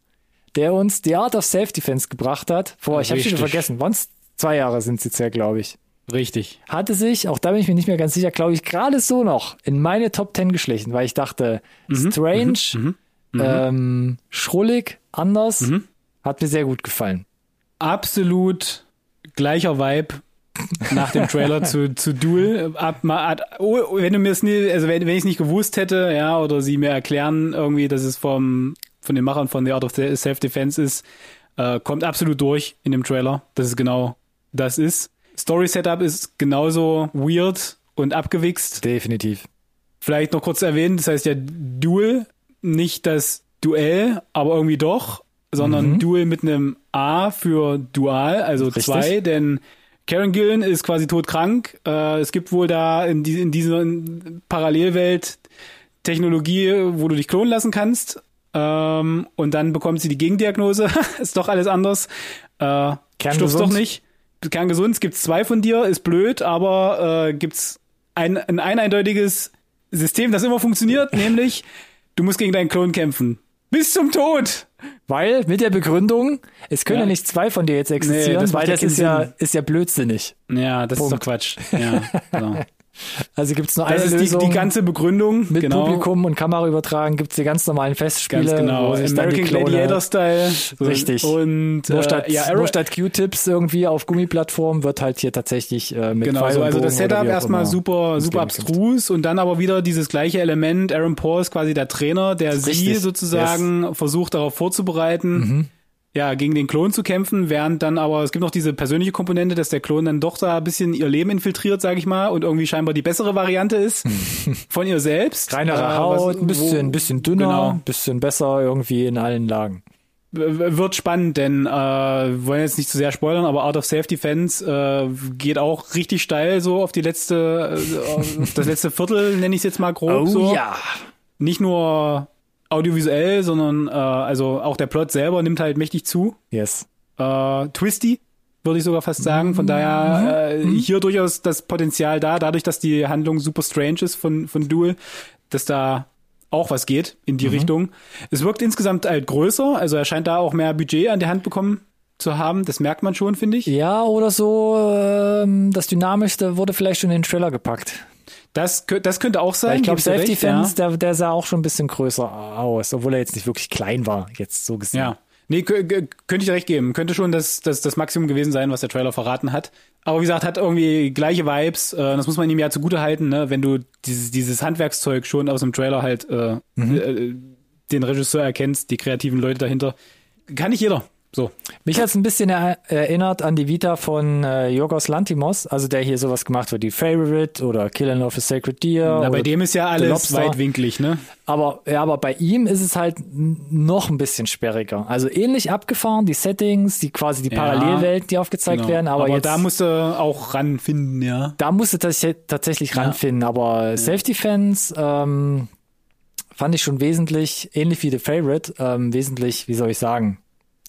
der uns The Art of Self-Defense gebracht hat. Vor, ich habe schon vergessen, waren's zwei Jahre sind es jetzt ja, glaube ich. Richtig. Hatte sich, auch da bin ich mir nicht mehr ganz sicher, glaube ich, gerade so noch in meine Top 10 geschlichen, weil ich dachte, Mhm. strange, ähm, schrullig, anders, Mhm. hat mir sehr gut gefallen. Absolut gleicher Vibe nach dem Trailer zu, zu Duel. Ab, ad, oh, wenn du mir es nie, also wenn, wenn ich es nicht gewusst hätte, ja, oder sie mir erklären irgendwie, dass es vom, von den Machern von The Art of Self-Defense ist, äh, kommt absolut durch in dem Trailer, dass es genau das ist. Story Setup ist genauso weird und abgewichst. Definitiv. Vielleicht noch kurz erwähnen, das heißt ja Duel, nicht das Duell, aber irgendwie doch, sondern Duel mit einem A für Dual, also Richtig. zwei, denn Karen Gillen ist quasi todkrank. Äh, es gibt wohl da in, die, in dieser Parallelwelt Technologie, wo du dich klonen lassen kannst. Ähm, und dann bekommt sie die Gegendiagnose. ist doch alles anders. Äh, stufst doch nicht. Kerngesund, es gibt zwei von dir, ist blöd, aber äh, gibt's ein, ein, ein eindeutiges System, das immer funktioniert, nämlich du musst gegen deinen Klon kämpfen. Bis zum Tod. Weil mit der Begründung, es können ja, ja nicht zwei von dir jetzt existieren, nee, das weil das ist ja, ist ja blödsinnig. Ja, das Punkt. ist doch Quatsch. Ja, genau. Also gibt's nur das eine ist Lösung. Die, die ganze Begründung. Mit genau. Publikum und Kamera übertragen gibt's die ganz normalen Festspiele. Ganz genau. American Gladiator-Style. Richtig. Und nur statt, äh, ja, nur statt Q-Tips irgendwie auf Gummiplattformen wird halt hier tatsächlich äh, mit Genau, so, also das Setup erstmal super, super abstrus und dann aber wieder dieses gleiche Element. Aaron Paul ist quasi der Trainer, der sie Richtig. sozusagen yes. versucht darauf vorzubereiten. Mhm ja, gegen den Klon zu kämpfen, während dann aber, es gibt noch diese persönliche Komponente, dass der Klon dann doch da ein bisschen ihr Leben infiltriert, sag ich mal, und irgendwie scheinbar die bessere Variante ist von ihr selbst. Reinere äh, Haut, ein bisschen, wo, bisschen dünner, genau. ein bisschen besser irgendwie in allen Lagen. Wird spannend, denn äh, wir wollen jetzt nicht zu sehr spoilern, aber Out of Fans äh, geht auch richtig steil so auf die letzte, äh, auf das letzte Viertel, nenne ich es jetzt mal grob. Oh so. ja. Nicht nur audiovisuell, sondern äh, also auch der Plot selber nimmt halt mächtig zu. Yes. Äh, twisty, würde ich sogar fast sagen. Von daher äh, mhm. hier durchaus das Potenzial da, dadurch, dass die Handlung super strange ist von, von Duel, dass da auch was geht in die mhm. Richtung. Es wirkt insgesamt halt größer, also er scheint da auch mehr Budget an die Hand bekommen zu haben. Das merkt man schon, finde ich. Ja, oder so, ähm, das Dynamischste wurde vielleicht schon in den Trailer gepackt. Das, das könnte auch sein. Weil ich glaube, Safety Fans, ja. der, der sah auch schon ein bisschen größer aus, obwohl er jetzt nicht wirklich klein war, jetzt so gesehen. Ja. Nee, könnte ich recht geben. Könnte schon das, das, das Maximum gewesen sein, was der Trailer verraten hat. Aber wie gesagt, hat irgendwie gleiche Vibes. Äh, das muss man ihm ja zugute halten, ne? wenn du dieses, dieses Handwerkszeug schon aus dem Trailer halt äh, mhm. äh, den Regisseur erkennst, die kreativen Leute dahinter. Kann nicht jeder. So. Mich hat's ein bisschen erinnert an die Vita von äh, Yorgos Lantimos, also der hier sowas gemacht hat, die Favorite oder Killing of a Sacred Deer. Na, bei dem ist ja alles weitwinklig, ne? Aber, ja, aber bei ihm ist es halt noch ein bisschen sperriger. Also ähnlich abgefahren, die Settings, die quasi die Parallelwelt, die aufgezeigt genau. werden, aber, aber jetzt. da musst du auch ranfinden, ja. Da musst du tatsächlich ja. ranfinden, aber ja. Safety Fans, ähm, fand ich schon wesentlich, ähnlich wie The Favorite, ähm, wesentlich, wie soll ich sagen,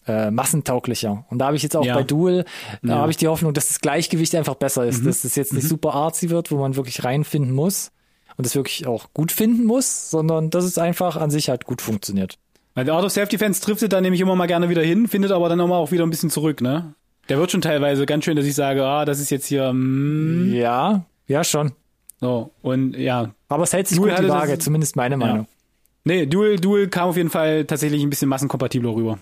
äh, massentauglicher. Und da habe ich jetzt auch ja. bei Duel, da ja. habe ich die Hoffnung, dass das Gleichgewicht einfach besser ist, mhm. dass es jetzt nicht mhm. super artsy wird, wo man wirklich reinfinden muss und es wirklich auch gut finden muss, sondern dass es einfach an sich halt gut funktioniert. Weil der Out of Fans driftet da nämlich immer mal gerne wieder hin, findet aber dann immer auch wieder ein bisschen zurück, ne? Der wird schon teilweise ganz schön, dass ich sage, ah, das ist jetzt hier. Mm. Ja, ja schon. So und ja. Aber es hält sich Duel gut die Waage, zumindest meine Meinung. Ja. Nee, Duel, Duel kam auf jeden Fall tatsächlich ein bisschen massenkompatibler rüber.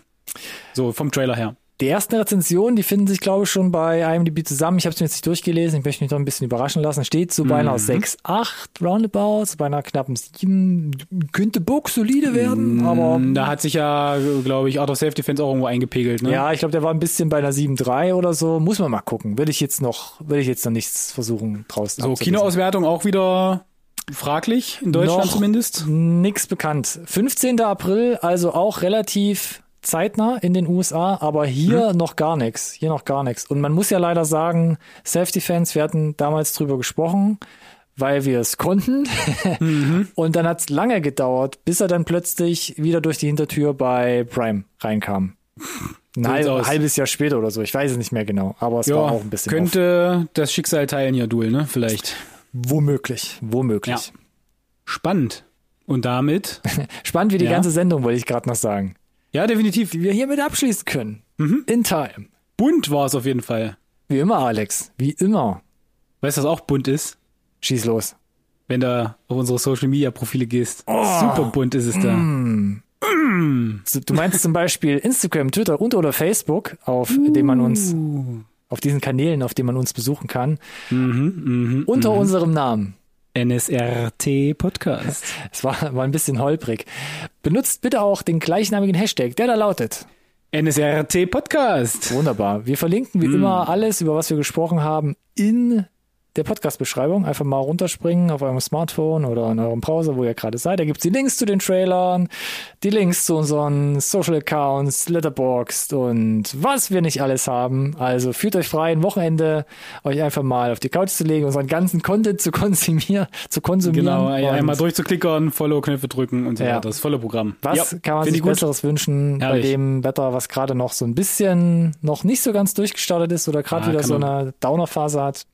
So vom Trailer her. Die ersten Rezensionen, die finden sich, glaube ich, schon bei IMDb zusammen. Ich habe es mir jetzt nicht durchgelesen, ich möchte mich noch ein bisschen überraschen lassen. Steht so bei einer mhm. 6, 8 Roundabout, bei einer knappen 7. Könnte Book solide werden, mhm. aber. Da hat sich ja, glaube ich, Out of Self Defense auch irgendwo eingepegelt, ne? Ja, ich glaube, der war ein bisschen bei einer 7,3 oder so. Muss man mal gucken. Würde ich jetzt noch, würde ich jetzt noch nichts versuchen draußen So, Kinoauswertung auch wieder fraglich, in Deutschland noch zumindest? Nix bekannt. 15. April, also auch relativ zeitnah in den USA, aber hier hm. noch gar nichts. Hier noch gar nichts. Und man muss ja leider sagen, Self-Defense, wir hatten damals drüber gesprochen, weil wir es konnten. Mhm. Und dann hat es lange gedauert, bis er dann plötzlich wieder durch die Hintertür bei Prime reinkam. Ein halb, halbes Jahr später oder so, ich weiß es nicht mehr genau, aber es ja, war auch ein bisschen. Könnte auf. das Schicksal teilen hier, Duel, ne? Vielleicht. Womöglich, womöglich. Ja. Spannend. Und damit? Spannend wie die ja. ganze Sendung, wollte ich gerade noch sagen. Ja, definitiv. Die wir hiermit abschließen können. Mhm. In time. Bunt war es auf jeden Fall. Wie immer, Alex. Wie immer. Weißt du, was auch bunt ist? Schieß los. Wenn du auf unsere Social Media Profile gehst. Oh. Super bunt ist es da. Mm. Mm. Du meinst zum Beispiel Instagram, Twitter und oder Facebook, auf uh. dem man uns, auf diesen Kanälen, auf denen man uns besuchen kann. Mhm, mh, unter mh. unserem Namen. NSRT Podcast. Es war, war ein bisschen holprig. Benutzt bitte auch den gleichnamigen Hashtag, der da lautet. NSRT Podcast. Wunderbar. Wir verlinken wie mm. immer alles, über was wir gesprochen haben, in der Podcast-Beschreibung. Einfach mal runterspringen auf eurem Smartphone oder in eurem Browser, wo ihr gerade seid. Da gibt's die Links zu den Trailern, die Links zu unseren Social Accounts, Letterboxd und was wir nicht alles haben. Also fühlt euch frei, ein Wochenende euch einfach mal auf die Couch zu legen, unseren ganzen Content zu konsumieren. Zu konsumieren Genau, und einmal durchzuklickern, Follow-Knöpfe drücken und so Ja. weiter. Das volle Programm. Was Ja, kann man sich. Besseres wünschen bei Herrlich. dem Wetter, was gerade noch so ein bisschen noch nicht so ganz durchgestartet ist oder gerade Ah, wieder so eine Downer-Phase hat?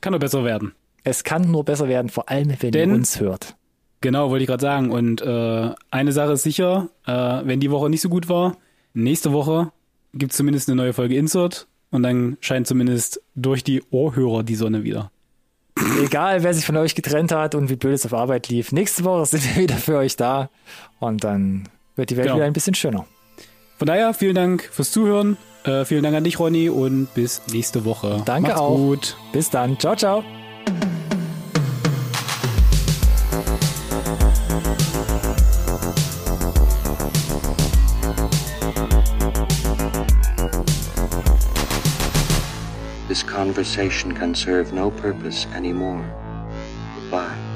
Kann nur besser werden. Es kann nur besser werden, vor allem wenn Denn- ihr uns hört. Genau, wollte ich gerade sagen. Und äh, eine Sache ist sicher, äh, wenn die Woche nicht so gut war, nächste Woche gibt's zumindest eine neue Folge Insert und dann scheint zumindest durch die Ohrhörer die Sonne wieder. Egal, wer sich von euch getrennt hat und wie blöd es auf Arbeit lief. Nächste Woche sind wir wieder für euch da und dann wird die Welt Genau. wieder ein bisschen schöner. Von daher, vielen Dank fürs Zuhören. Äh, vielen Dank an dich, Ronny, und bis nächste Woche. Danke Macht's auch. gut. Bis dann. Ciao, ciao. This conversation can serve no purpose anymore. Goodbye.